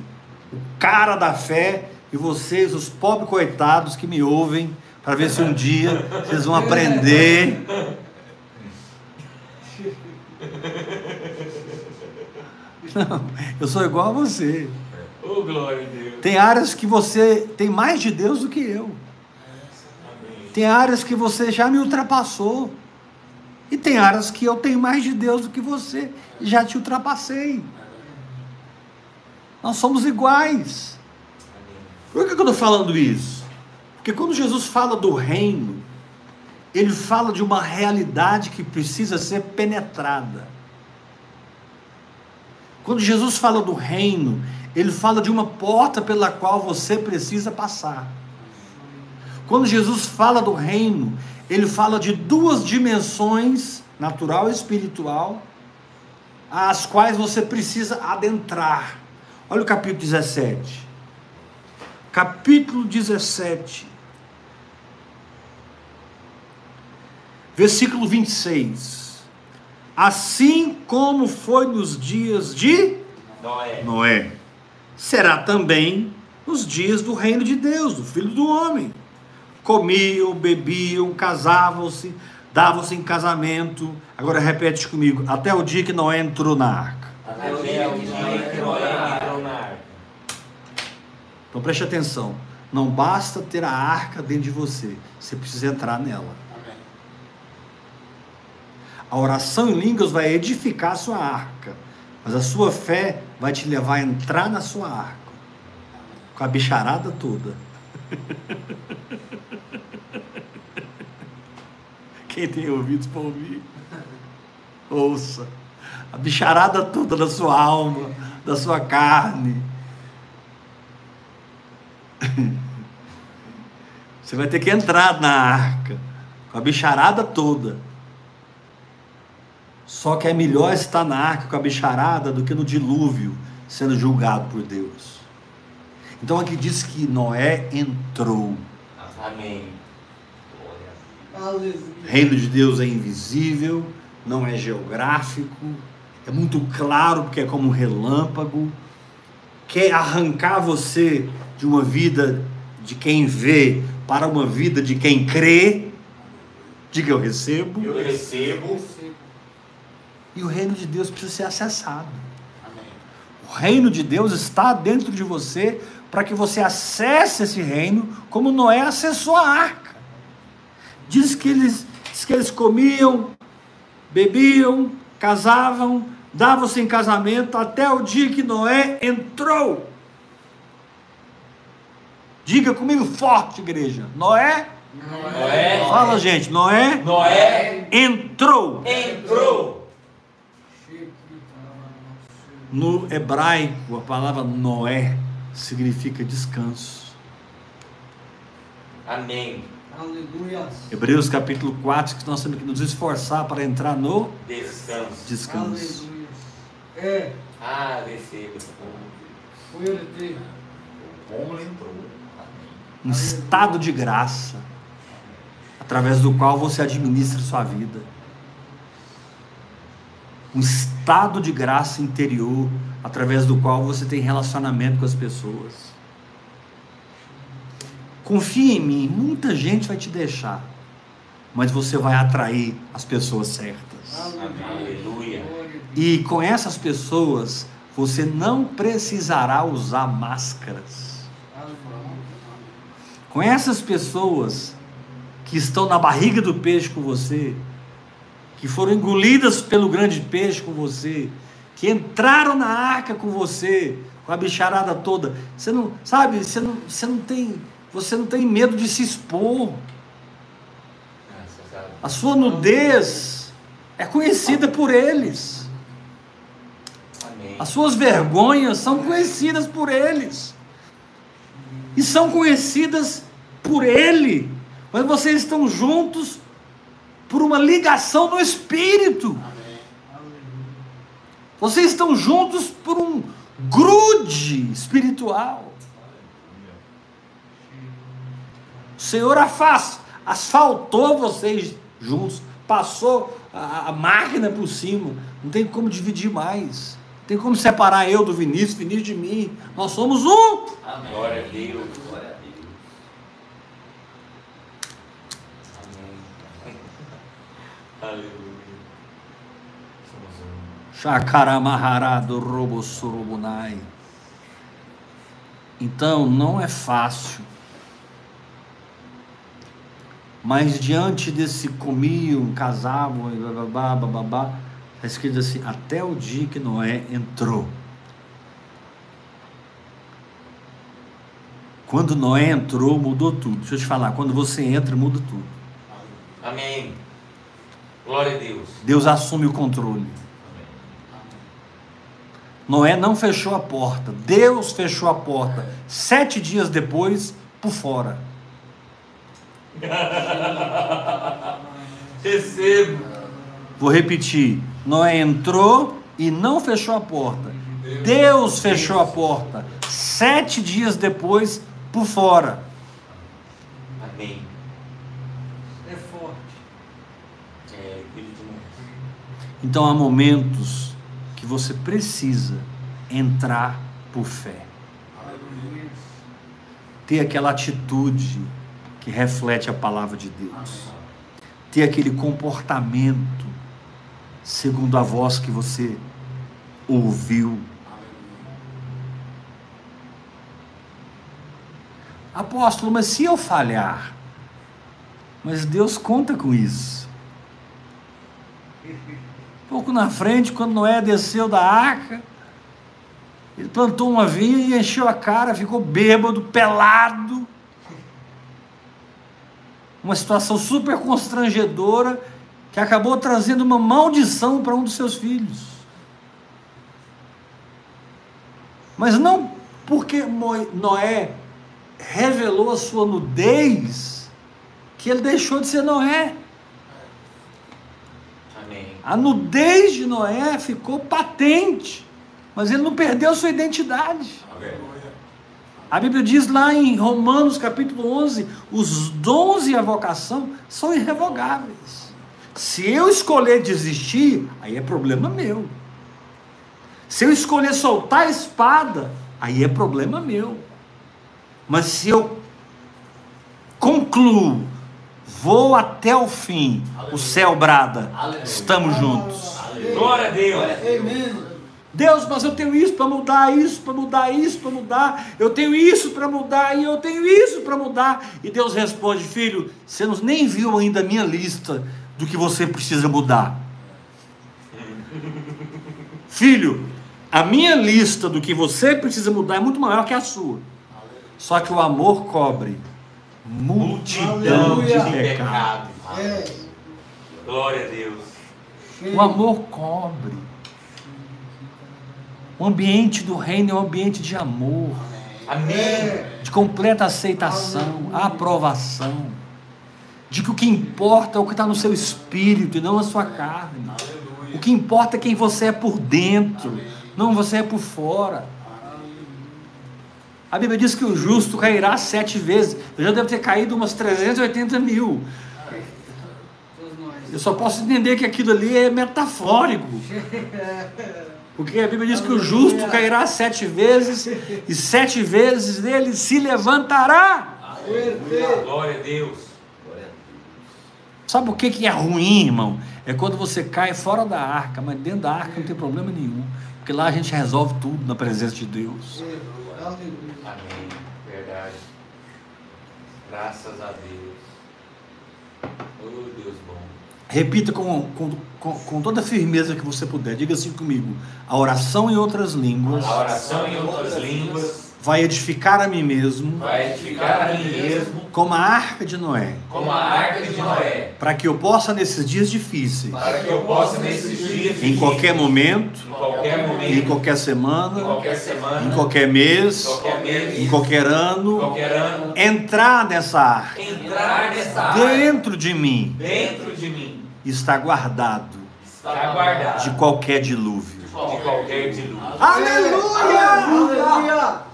o cara da fé e vocês, os pobres coitados que me ouvem, para ver se um dia vocês vão aprender. Não, eu sou igual a você. Oh, glória a Deus. Tem áreas que você tem mais de Deus do que eu. Tem áreas que você já me ultrapassou. E tem áreas que eu tenho mais de Deus do que você já te ultrapassei. Nós somos iguais. Por que eu estou falando isso? Porque quando Jesus fala do reino, ele fala de uma realidade que precisa ser penetrada. Quando Jesus fala do reino, ele fala de uma porta pela qual você precisa passar. Quando Jesus fala do reino, ele fala de duas dimensões, natural e espiritual, às quais você precisa adentrar. Olha o capítulo 17. Capítulo 17. Versículo 26. Assim como foi nos dias de Noé. Noé, será também nos dias do reino de Deus, do Filho do Homem. Comiam, bebiam, casavam-se, davam-se em casamento. Agora repete comigo: até o dia que Noé entrou na arca. Até o dia que Noé entrou na arca. Então preste atenção: não basta ter a arca dentro de você, você precisa entrar nela. A oração em línguas vai edificar a sua arca, mas a sua fé vai te levar a entrar na sua arca, com a bicharada toda. Quem tem ouvidos para ouvir, ouça. A bicharada toda da sua alma, da sua carne. Você vai ter que entrar na arca, com a bicharada toda. Só que é melhor estar na arca com a bicharada do que no dilúvio, sendo julgado por Deus. Então aqui diz que Noé entrou. Amém. Aleluia. O reino de Deus é invisível, não é geográfico, é muito claro porque é como um relâmpago. Quer arrancar você de uma vida de quem vê para uma vida de quem crê. Diga eu recebo. Eu recebo. E o reino de Deus precisa ser acessado. Amém. O reino de Deus está dentro de você para que você acesse esse reino como Noé acessou a arca. Diz que eles, diz que eles comiam, bebiam, casavam, davam-se em casamento até o dia que Noé entrou. Diga comigo forte, igreja. Noé, Noé. fala gente, Noé Noé entrou. entrou. No hebraico, a palavra Noé significa descanso. Amém. Aleluia. Hebreus capítulo 4, que nós temos que nos esforçar para entrar no Descanso. descanso. Aleluia. É, Ah. Como. Um estado de graça, através do qual você administra sua vida. Um estado de graça interior, através do qual você tem relacionamento com as pessoas. Confia em mim, muita gente vai te deixar, mas você vai atrair as pessoas certas. Aleluia. E com essas pessoas, você não precisará usar máscaras. Com essas pessoas que estão na barriga do peixe com você, que foram engolidas pelo grande peixe com você, que entraram na arca com você, com a bicharada toda, você não, sabe, você não, você não tem, você não tem medo de se expor. Graças a sua nudez é conhecida por eles. As suas vergonhas são conhecidas por eles. E são conhecidas por ele. Mas vocês estão juntos por uma ligação no espírito. Vocês estão juntos por um grude espiritual. O Senhor afaz, asfaltou vocês juntos, passou a, a máquina por cima. Não tem como dividir mais. Não tem como separar eu do Vinícius, Vinícius de mim. Nós somos um. Amém. Glória a Deus. Glória a Deus. Amém. Aleluia. Chakaramaharado robosurubunai. Então não é fácil. Mas diante desse comiam, casavam, e bababá, bababá, está escrito assim, até o dia que Noé entrou. Quando Noé entrou, mudou tudo. Deixa eu te falar, quando você entra, muda tudo. Amém. Glória a Deus. Deus assume o controle. Noé não fechou a porta, Deus fechou a porta. Sete dias depois, por fora. Recebo. Vou repetir: Noé entrou e não fechou a porta. Deus fechou a porta. Sete dias depois, por fora. Amém. É forte. É. Então há momentos que você precisa entrar por fé. Aleluia. Ter aquela atitude que reflete a palavra de Deus. Ter aquele comportamento segundo a voz que você ouviu. Apóstolo, mas se eu falhar? Mas Deus conta com isso. Pouco na frente, quando Noé desceu da arca, ele plantou uma vinha e encheu a cara, ficou bêbado, pelado. Uma situação super constrangedora que acabou trazendo uma maldição para um dos seus filhos. Mas não porque Noé revelou a sua nudez que ele deixou de ser Noé. Amém. A nudez de Noé ficou patente, mas ele não perdeu sua identidade. A Bíblia diz lá em Romanos capítulo 11: os dons e a vocação são irrevogáveis. Se eu escolher desistir, aí é problema meu. Se eu escolher soltar a espada, aí é problema meu. Mas se eu concluo, vou até o fim, o céu brada, Aleluia. estamos juntos. Glória a Deus. Amém. Deus, mas eu tenho isso para mudar, isso para mudar, isso para mudar, eu tenho isso para mudar e eu tenho isso para mudar. E Deus responde: Filho, você não- nem viu ainda a minha lista do que você precisa mudar. Filho, a minha lista do que você precisa mudar é muito maior que a sua. Só que o amor cobre multidão de Aleluia. De pecados. pecado. Glória a Deus. O amor cobre. O ambiente do reino é um ambiente de amor. Amém. De completa aceitação, aprovação, de que o que importa é o que está no seu espírito e não a sua carne. O que importa é quem você é por dentro, não você é por fora. A Bíblia diz que o justo cairá sete vezes. Eu já devo ter caído umas 380 mil. Eu só posso entender que aquilo ali é metafórico. Porque a Bíblia diz que o justo cairá sete vezes e sete vezes ele se levantará. Glória a Deus. Sabe o que, que é ruim, irmão? É quando você cai fora da arca, mas dentro da arca não tem problema nenhum. Porque lá a gente resolve tudo na presença de Deus. Aleluia. Amém. Verdade. Graças a Deus. Oh, Deus bom. Repita com, com, com, com toda a firmeza que você puder. Diga assim comigo: a oração em outras línguas. A oração em outras línguas vai edificar a mim mesmo, vai edificar a mim mesmo como a arca de Noé, como a arca de Noé, para que eu possa, nesses dias difíceis, para que eu possa nesses dias em qualquer momento, em qualquer em momento, qualquer em semana, qualquer semana, em qualquer mês, em qualquer mês, em qualquer em ano, qualquer ano, entrar nessa arca. entrar nessa arca Dentro de mim dentro de mim está guardado está guardado de qualquer dilúvio. de qualquer dilúvio. Aleluia! Aleluia.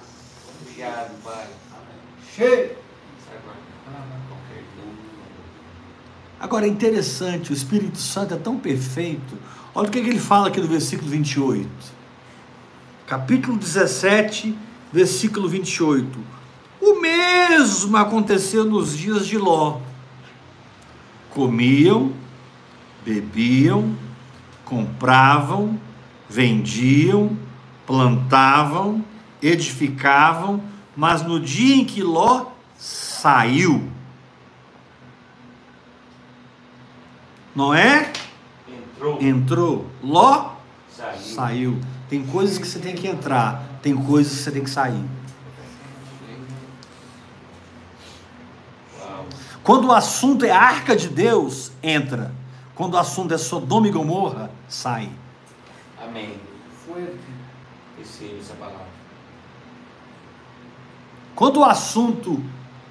Obrigado, Pai. Cheio. Dilúvio. Agora é interessante, o Espírito Santo é tão perfeito. Olha o que que ele fala aqui no versículo 28. Capítulo 17, versículo 28. O mesmo aconteceu nos dias de Ló. Comiam, bebiam, compravam, vendiam, plantavam, edificavam, mas no dia em que Ló saiu, Noé Entrou, entrou, Ló saiu. saiu. Tem coisas que você tem que entrar, tem coisas que você tem que sair. Quando o assunto é a arca de Deus, entra. Quando o assunto é Sodoma e Gomorra, sai. Amém. Fuerte. Receba essa palavra. Quando o assunto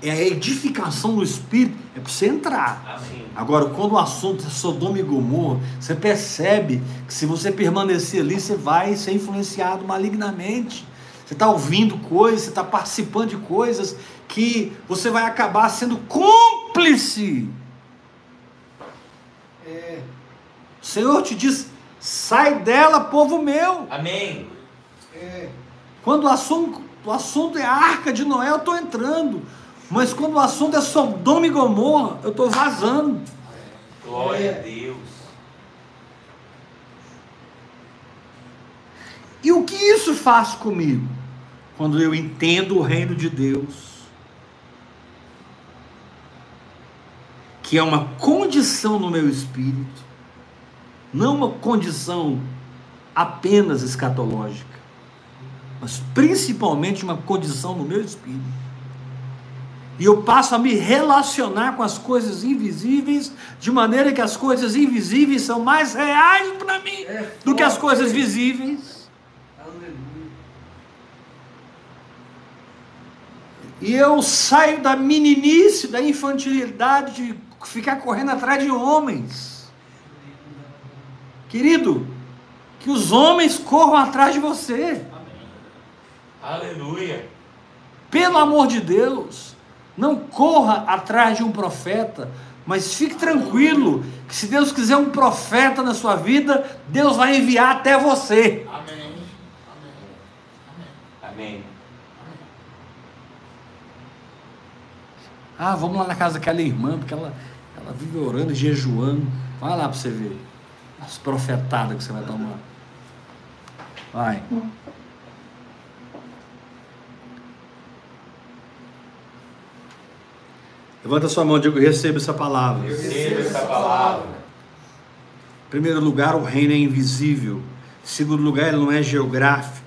é a edificação do Espírito, é para você entrar. Amém. Agora, quando o assunto é Sodoma e Gomorra, você percebe que se você permanecer ali, você vai ser influenciado malignamente. Você está ouvindo coisas, você está participando de coisas que você vai acabar sendo cúmplice. É. O Senhor te diz: sai dela, povo meu. Amém. É. Quando o assunto, o assunto é a arca de Noé, eu estou entrando. Mas quando o assunto é Sodoma e Gomorra, eu estou vazando. Glória É. a Deus. E o que isso faz comigo? Quando eu entendo o reino de Deus, que é uma condição no meu espírito, não uma condição apenas escatológica, mas principalmente uma condição no meu espírito. E eu passo a me relacionar com as coisas invisíveis, de maneira que as coisas invisíveis são mais reais para mim É do que as coisas visíveis. Aleluia. E eu saio da meninice, da infantilidade de ficar correndo atrás de homens. Querido, que os homens corram atrás de você. Aleluia. Pelo amor de Deus, não corra atrás de um profeta, mas fique tranquilo que se Deus quiser um profeta na sua vida, Deus vai enviar até você. Amém. Amém. Amém. Ah, vamos lá na casa daquela irmã, porque ela, ela vive orando e jejuando. Vai lá para você ver as profetadas que você vai tomar. Vai. Levanta sua mão e diga: receba essa palavra. Eu recebo essa palavra. Em primeiro lugar, o reino é invisível. Em segundo lugar, ele não é geográfico.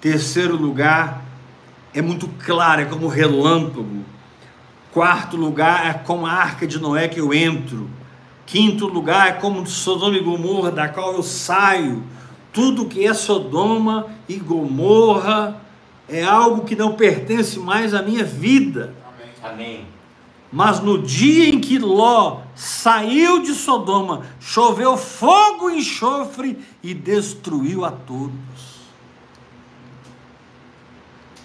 Terceiro lugar, é muito claro, é como relâmpago. Quarto lugar, é como a arca de Noé que eu entro. Quinto lugar, é como Sodoma e Gomorra, da qual eu saio. Tudo que é Sodoma e Gomorra é algo que não pertence mais à minha vida. Amém. Amém. Mas no dia em que Ló saiu de Sodoma, choveu fogo e enxofre e destruiu a todos.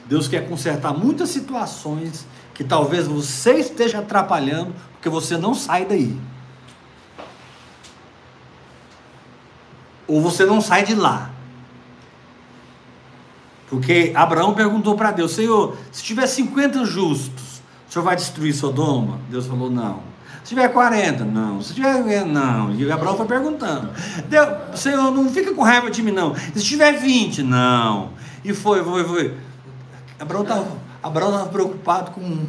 Deus quer consertar muitas situações que talvez você esteja atrapalhando, porque você não sai daí. Ou você não sai de lá. Porque Abraão perguntou para Deus: Senhor, se tiver 50 justos, senhor vai destruir Sodoma? Deus falou: Não. Se tiver 40, não. Se tiver. Não. E Abraão foi perguntando: Deus, Senhor, não fica com raiva de mim, não. Se tiver 20, não. E foi, foi, foi. Abraão estava Abraão tava preocupado com um.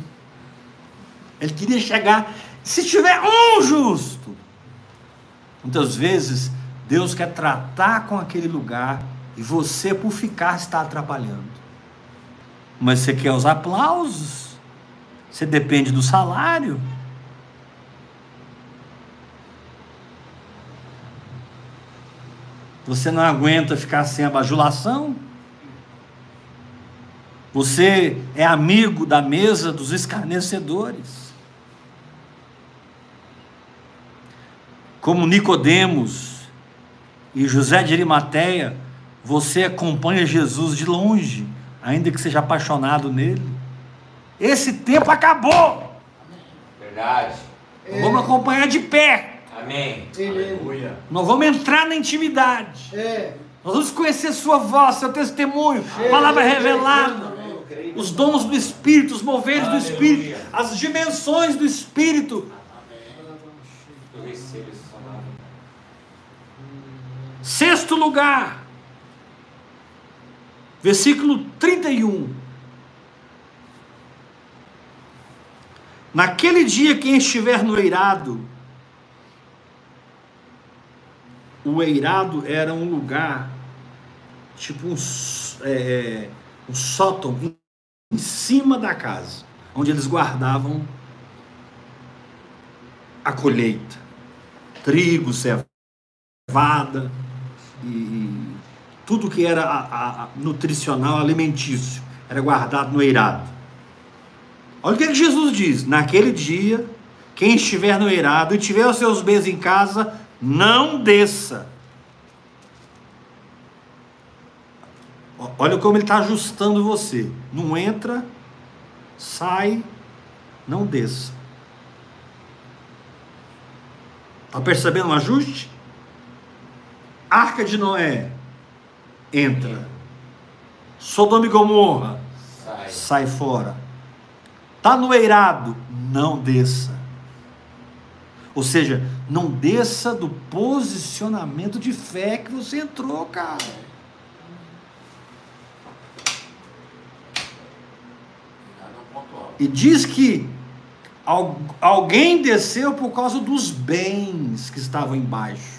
Ele queria chegar. Se tiver um justo. Muitas vezes, Deus quer tratar com aquele lugar e você, por ficar, está atrapalhando. Mas você quer os aplausos, você depende do salário. Você não aguenta ficar sem a bajulação? Você é amigo da mesa dos escarnecedores. Como Nicodemos e José de Arimateia, você acompanha Jesus de longe, ainda que seja apaixonado nele. Esse tempo acabou. Verdade. Nós vamos acompanhar de pé. Amém. Aleluia. Nós vamos entrar na intimidade. É. Nós vamos conhecer sua voz, seu testemunho, palavra revelada, os dons do Espírito, os moveres do Espírito, as dimensões do Espírito. Eu recebo essa palavra. Sexto lugar, versículo 31. Naquele dia, quem estiver no eirado, o eirado era um lugar, tipo um, é, é, um sótão em- cima da casa, onde eles guardavam a colheita, trigo, cevada e tudo que era a- a- a nutricional, alimentício, era guardado no eirado. Olha o que, Jesus diz: naquele dia, quem estiver no eirado e tiver os seus bens em casa, não desça. Olha como ele está ajustando você. Não entra, sai, não desça. Está percebendo o ajuste? Arca de Noé, entra. Sodoma e Gomorra, Sai. sai fora. Tá no eirado, não desça. Ou seja, não desça do posicionamento de fé que você entrou, cara. Um. E diz que al- alguém desceu por causa dos bens que estavam embaixo.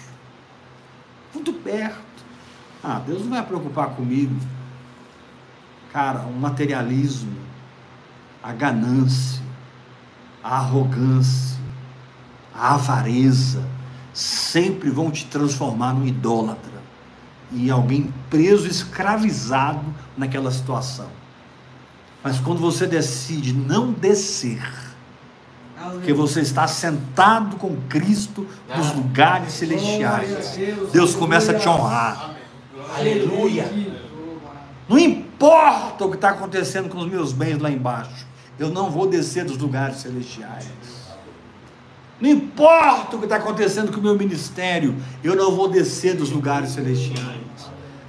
muito perto. Ah, Deus não vai preocupar comigo. Cara, o materialismo, a ganância, a arrogância, a avareza, sempre vão te transformar num idólatra e em alguém preso, escravizado naquela situação. Mas quando você decide não descer, porque você está sentado com Cristo nos lugares celestiais, Deus começa a te honrar. Aleluia. Não importa o que está acontecendo com os meus bens lá embaixo, eu não vou descer dos lugares celestiais. Não importa o que está acontecendo com o meu ministério, eu não vou descer dos lugares celestiais.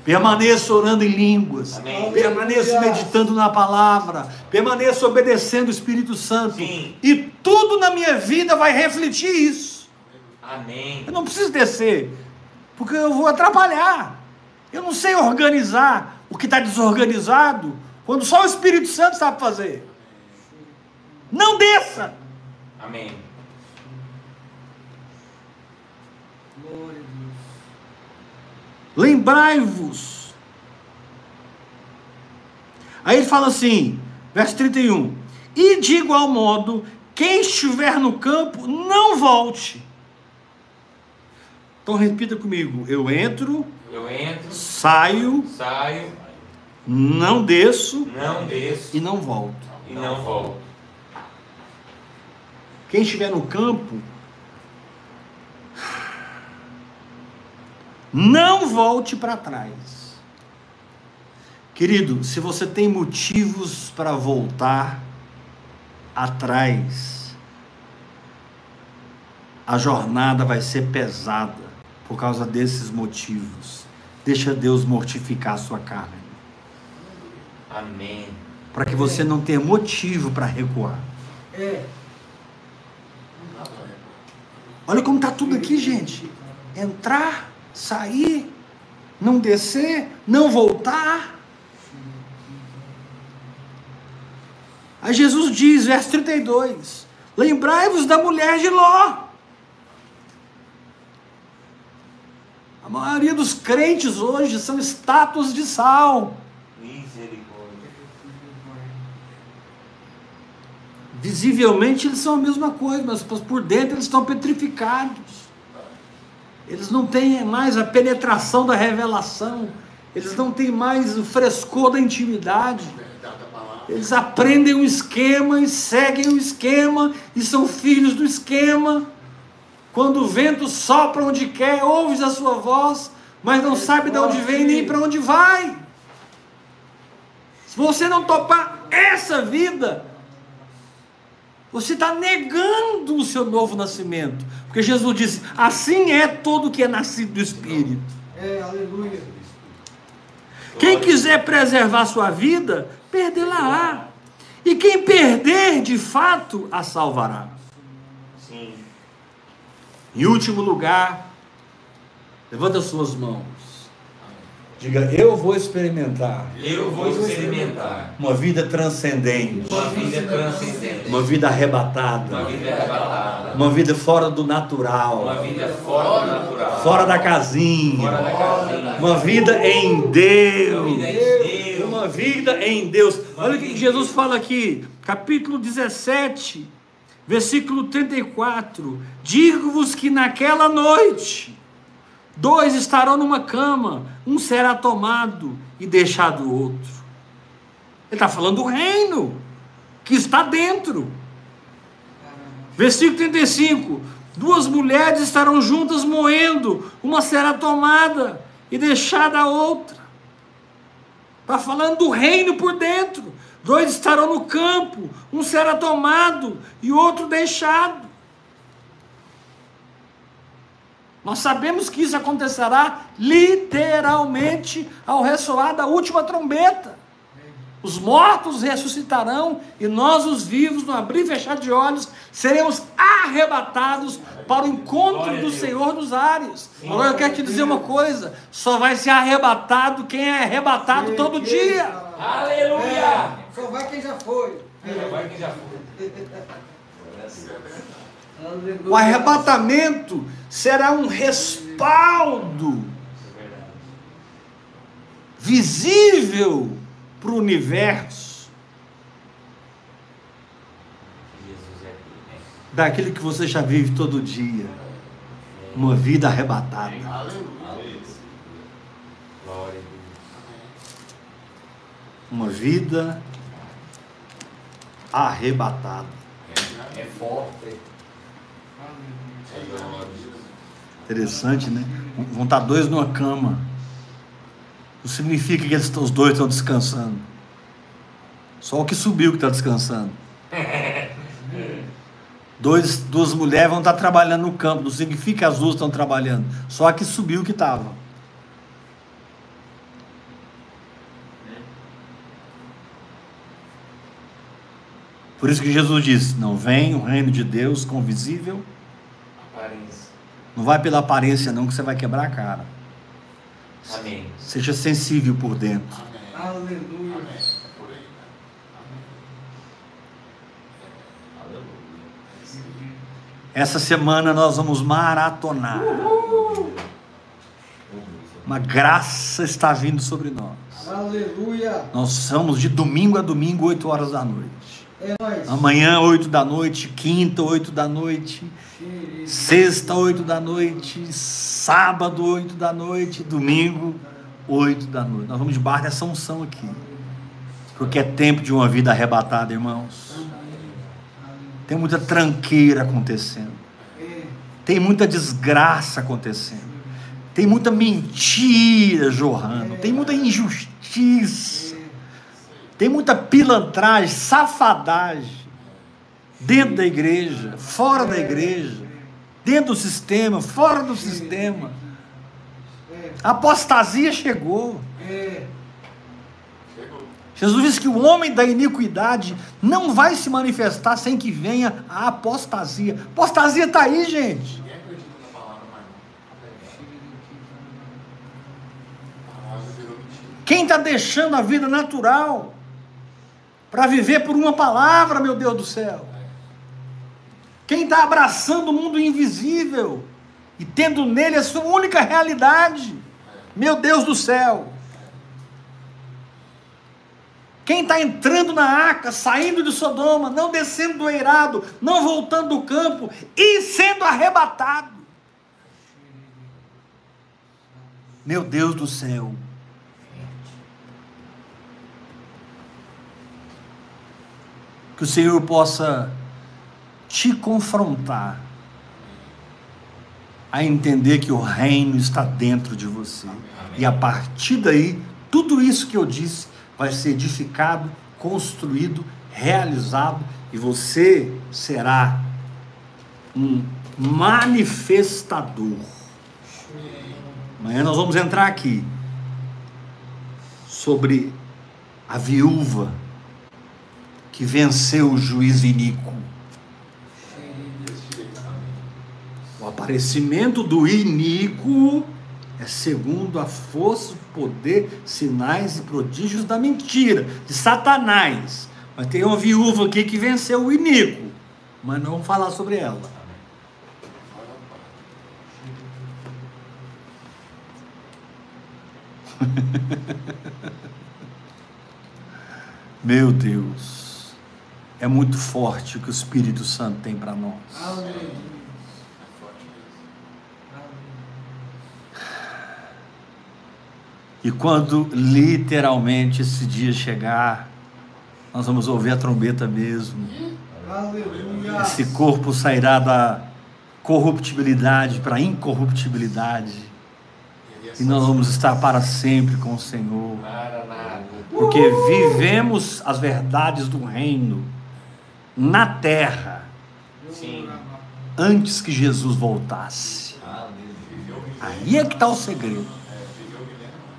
Permaneça orando em línguas, Amém. permaneça meditando na palavra, permaneça obedecendo o Espírito Santo, Sim. e tudo na minha vida vai refletir isso. Amém. Eu não preciso descer, porque eu vou atrapalhar. Eu não sei organizar o que está desorganizado, quando só o Espírito Santo sabe fazer. Não desça. Amém. Glória a Deus. Lembrai-vos. Aí ele fala assim, verso 31. E de igual modo, quem estiver no campo, não volte. Então repita comigo: eu entro, Eu entro, saio, saio, não desço não desço e não volto. e não volto. Quem estiver no campo, não volte para trás. Querido, se você tem motivos para voltar atrás, a jornada vai ser pesada por causa desses motivos. Deixa Deus mortificar a sua carne, Amém. para que você não tenha motivo para recuar. É. Olha como está tudo aqui, gente. Entrar, sair, não descer, não voltar. Aí Jesus diz, verso 32: Lembrai-vos da mulher de Ló. A maioria dos crentes hoje são estátuas de sal. Visivelmente eles são a mesma coisa, mas por dentro eles estão petrificados. Eles não têm mais a penetração da revelação. Eles não têm mais o frescor da intimidade. Eles aprendem um esquema e seguem o esquema e são filhos do esquema. Quando o vento sopra onde quer, ouves a sua voz, mas não sabe de onde vem nem para onde vai. Se você não topar essa vida, você está negando o seu novo nascimento. Porque Jesus disse: assim é todo que é nascido do Espírito. É, aleluia. Quem quiser preservar sua vida, perdê-la-á. E quem perder, de fato, a salvará. Sim. Em último lugar, levanta suas mãos. Diga, eu vou experimentar. Eu vou experimentar. Uma vida transcendente, uma vida transcendente, uma vida arrebatada, uma vida arrebatada, uma vida fora do natural, uma vida fora do natural, fora da casinha, fora da casinha, uma vida em uma Deus. vida em Deus. Uma vida em Deus. Olha o que Jesus fala aqui, capítulo 17, versículo 34. Digo-vos que naquela noite, dois estarão numa cama, um será tomado e deixado o outro. Ele está falando do reino que está dentro. Versículo 35: Duas mulheres estarão juntas moendo, uma será tomada e deixada a outra. Está falando do reino por dentro. Dois estarão no campo, um será tomado e outro deixado. Nós sabemos que isso acontecerá literalmente ao ressoar da última trombeta. Os mortos ressuscitarão e nós, os vivos, no abrir e fechar de olhos, seremos arrebatados para o encontro do. Senhor dos ares. Agora eu quero te dizer uma coisa: só vai ser arrebatado quem é arrebatado todo dia. Aleluia! É, só vai quem já foi. Vai que já foi. O arrebatamento será um respaldo visível para o universo daquilo que você já vive todo dia. Uma vida arrebatada. Uma vida arrebatada. É forte. Interessante, né? Vão estar dois numa cama. Não significa que eles, os dois estão descansando. Só o que subiu que está descansando. Dois, duas mulheres vão estar trabalhando no campo. Não significa que as duas estão trabalhando. Só a que subiu que estava. Por isso que Jesus disse: Não vem o reino de Deus com visível. Não vai pela aparência, não, que você vai quebrar a cara. Amém. Seja sensível por dentro. Amém. Aleluia. Amém. Essa semana nós vamos maratonar. Uma graça está vindo sobre nós. Aleluia. Nós somos de domingo a domingo, 8 horas da noite. Nóis. Amanhã, 8 da noite. Quinta, 8 da noite. Sexta, 8 da noite. Sábado, 8 da noite. Domingo, 8 da noite. Nós vamos debaixo dessa unção aqui. Porque é tempo de uma vida arrebatada, irmãos. Tem muita tranqueira acontecendo. Tem muita desgraça acontecendo. Tem muita mentira jorrando. Tem muita injustiça. Tem muita pilantragem, safadagem. Dentro da igreja, fora da igreja. Dentro do sistema, fora do sistema. A apostasia chegou. Jesus disse que o homem da iniquidade não vai se manifestar sem que venha a apostasia. Apostasia está aí, gente. Quem está deixando a vida natural para viver por uma palavra, meu Deus do céu? Quem está abraçando o mundo invisível e tendo nele a sua única realidade? Meu Deus do céu! Quem está entrando na arca, saindo de Sodoma, não descendo do eirado, não voltando do campo e sendo arrebatado? Meu Deus do céu! Que o Senhor possa te confrontar a entender que o reino está dentro de você. E a partir daí, tudo isso que eu disse vai ser edificado, construído, realizado e você será um manifestador. Amanhã nós vamos entrar aqui sobre a viúva que venceu o juiz iníquo. O aparecimento do iníquo é segundo a força, poder, sinais e prodígios da mentira, de Satanás. Mas tem uma viúva aqui que venceu o iníquo, mas não vamos falar sobre ela. Meu Deus, é muito forte o que o Espírito Santo tem para nós. É. E quando literalmente esse dia chegar, nós vamos ouvir a trombeta mesmo. Aleluia. Esse corpo sairá da corruptibilidade para a incorruptibilidade. E nós vamos estar para sempre com o Senhor. Porque vivemos as verdades do reino na terra Sim. antes que Jesus voltasse. Aí é que está o segredo.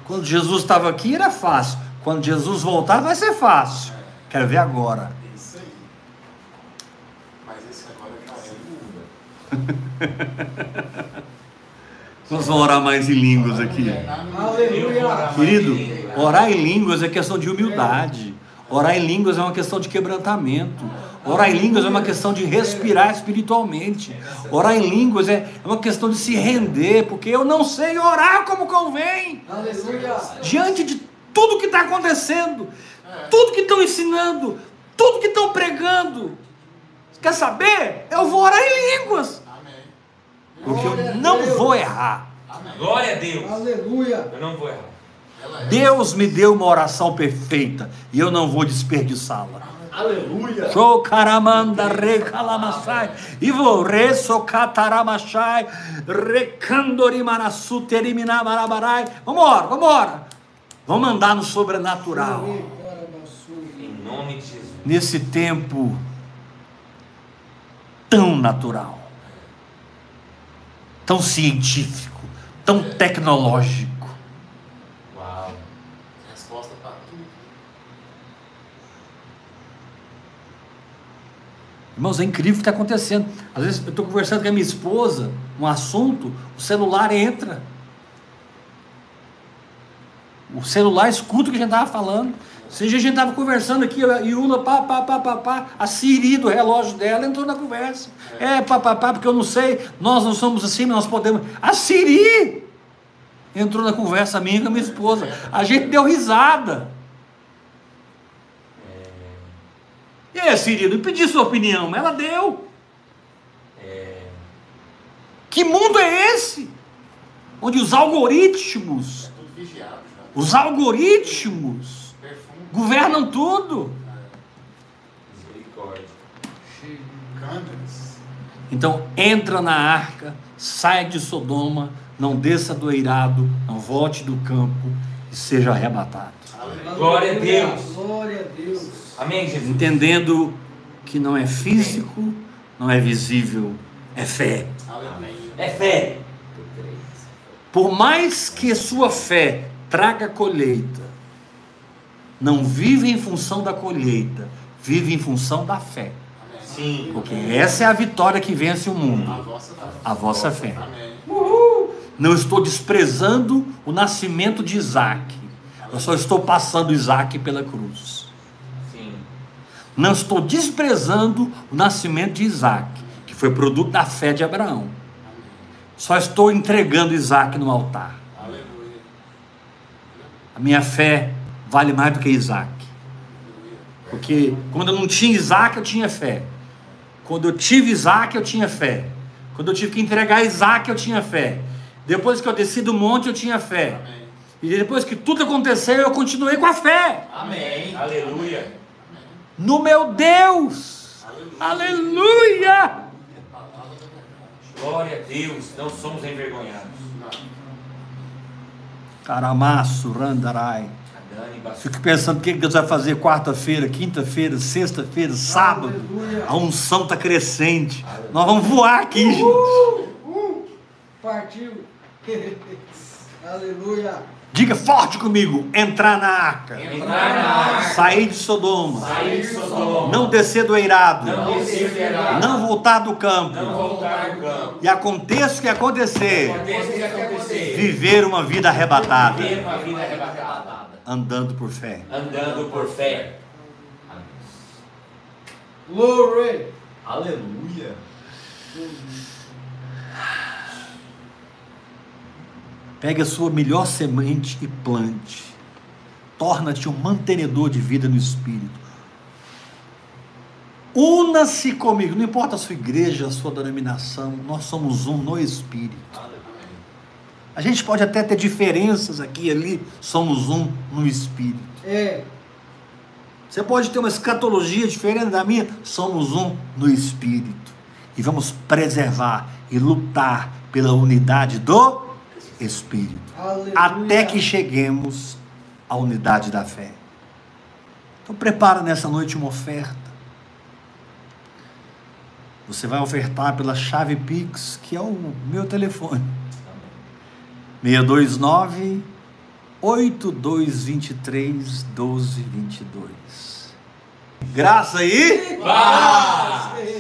Quando Jesus estava aqui era fácil. Quando Jesus voltar vai ser fácil. Quero ver agora. Isso aí. Mas esse agora já é. Nós vamos orar mais em línguas aqui. Aleluia. Querido, orar em línguas é questão de humildade. Orar em línguas é uma questão de quebrantamento. Orar em línguas é uma questão de respirar espiritualmente. Orar em línguas é uma questão de se render, porque eu não sei orar como convém. Aleluia. Diante de tudo que está acontecendo, tudo que estão ensinando, tudo que estão pregando. Quer saber? Eu vou orar em línguas, Amém. porque eu não vou errar. Amém. Glória a Deus. Aleluia. Eu não vou errar. É. Deus me deu uma oração perfeita e eu não vou desperdiçá-la. Aleluia. Shokaramanda recalamassai. Ivo resokataramachai. Recandorimanassu teriminamarabarai. Vambora, vambora. Vamos andar no sobrenatural. Em nome de Jesus. Nesse tempo tão natural, tão científico, tão tecnológico. Uau. Resposta para tudo. Irmãos, é incrível o que está acontecendo. Às vezes eu estou conversando com a minha esposa, um assunto, o celular entra. O celular escuta o que a gente estava falando. Se a gente estava conversando aqui, a Iula, pá, pá, pá, pá, pá, a Siri do relógio dela entrou na conversa. É, pá, pá, pá, porque eu não sei, nós não somos assim, nós podemos. A Siri entrou na conversa minha com a minha esposa. A gente deu risada. E aí, Siri, não pedi sua opinião, mas ela deu. É, Que mundo é esse? Onde os algoritmos, É tudo vigiado já. os algoritmos Perfume, governam tudo. misericórdia. câmeras. Então entra na arca, saia de Sodoma, não desça do eirado, não volte do campo e seja arrebatado. Glória a Deus. Glória a Deus. Amém, Jesus. Entendendo que não é físico, não é visível, é fé. Aleluia. É fé. Por mais que sua fé traga colheita, não vive em função da colheita, vive em função da fé. Amém. Sim. Porque essa é a vitória que vence o A mundo, vossa fé. a vossa fé. Amém. Não estou desprezando o nascimento de Isaac, eu só estou passando Isaac pela cruz. Não estou desprezando o nascimento de Isaac, que foi produto da fé de Abraão. Só estou entregando Isaac no altar. Aleluia. A minha fé vale mais do que Isaac. Porque quando eu não tinha Isaac, eu tinha fé. Quando eu tive Isaac, eu tinha fé. Quando eu tive que entregar Isaac, eu tinha fé. Depois que eu desci do monte, eu tinha fé. Amém. E depois que tudo aconteceu, eu continuei com a fé. Amém. Aleluia. No meu Deus. Aleluia. Glória a Deus. Não somos envergonhados. Caramaço, randarai. Fico pensando o que Deus vai fazer quarta-feira, quinta-feira, sexta-feira, sábado. Aleluia. A unção está crescente. Nós vamos voar aqui, gente. Partiu. Aleluia. Diga forte comigo: entrar na arca, Entrar na arca. sair de Sodoma, Sair de Sodoma. não descer do eirado, Não descerá. não voltar do campo. Não voltar do campo. E aconteça o que acontecer, Aconteça o que acontecer. viver uma vida arrebatada, Viver uma vida arrebatada. andando por fé. Andando por fé. Glory. Aleluia. Pegue a sua melhor semente e plante. Torna-te um mantenedor de vida no Espírito. Una-se comigo, não importa a sua igreja, a sua denominação, nós somos um no Espírito. A gente pode até ter diferenças aqui e ali, somos um no Espírito. É. Você pode ter uma escatologia diferente da minha, somos um no Espírito. E vamos preservar e lutar pela unidade do Espírito. Aleluia. Até que cheguemos à unidade da fé. Então prepara nessa noite uma oferta. Você vai ofertar pela chave Pix, que é o meu telefone. 629 8223 1222. Graça aí. Paz.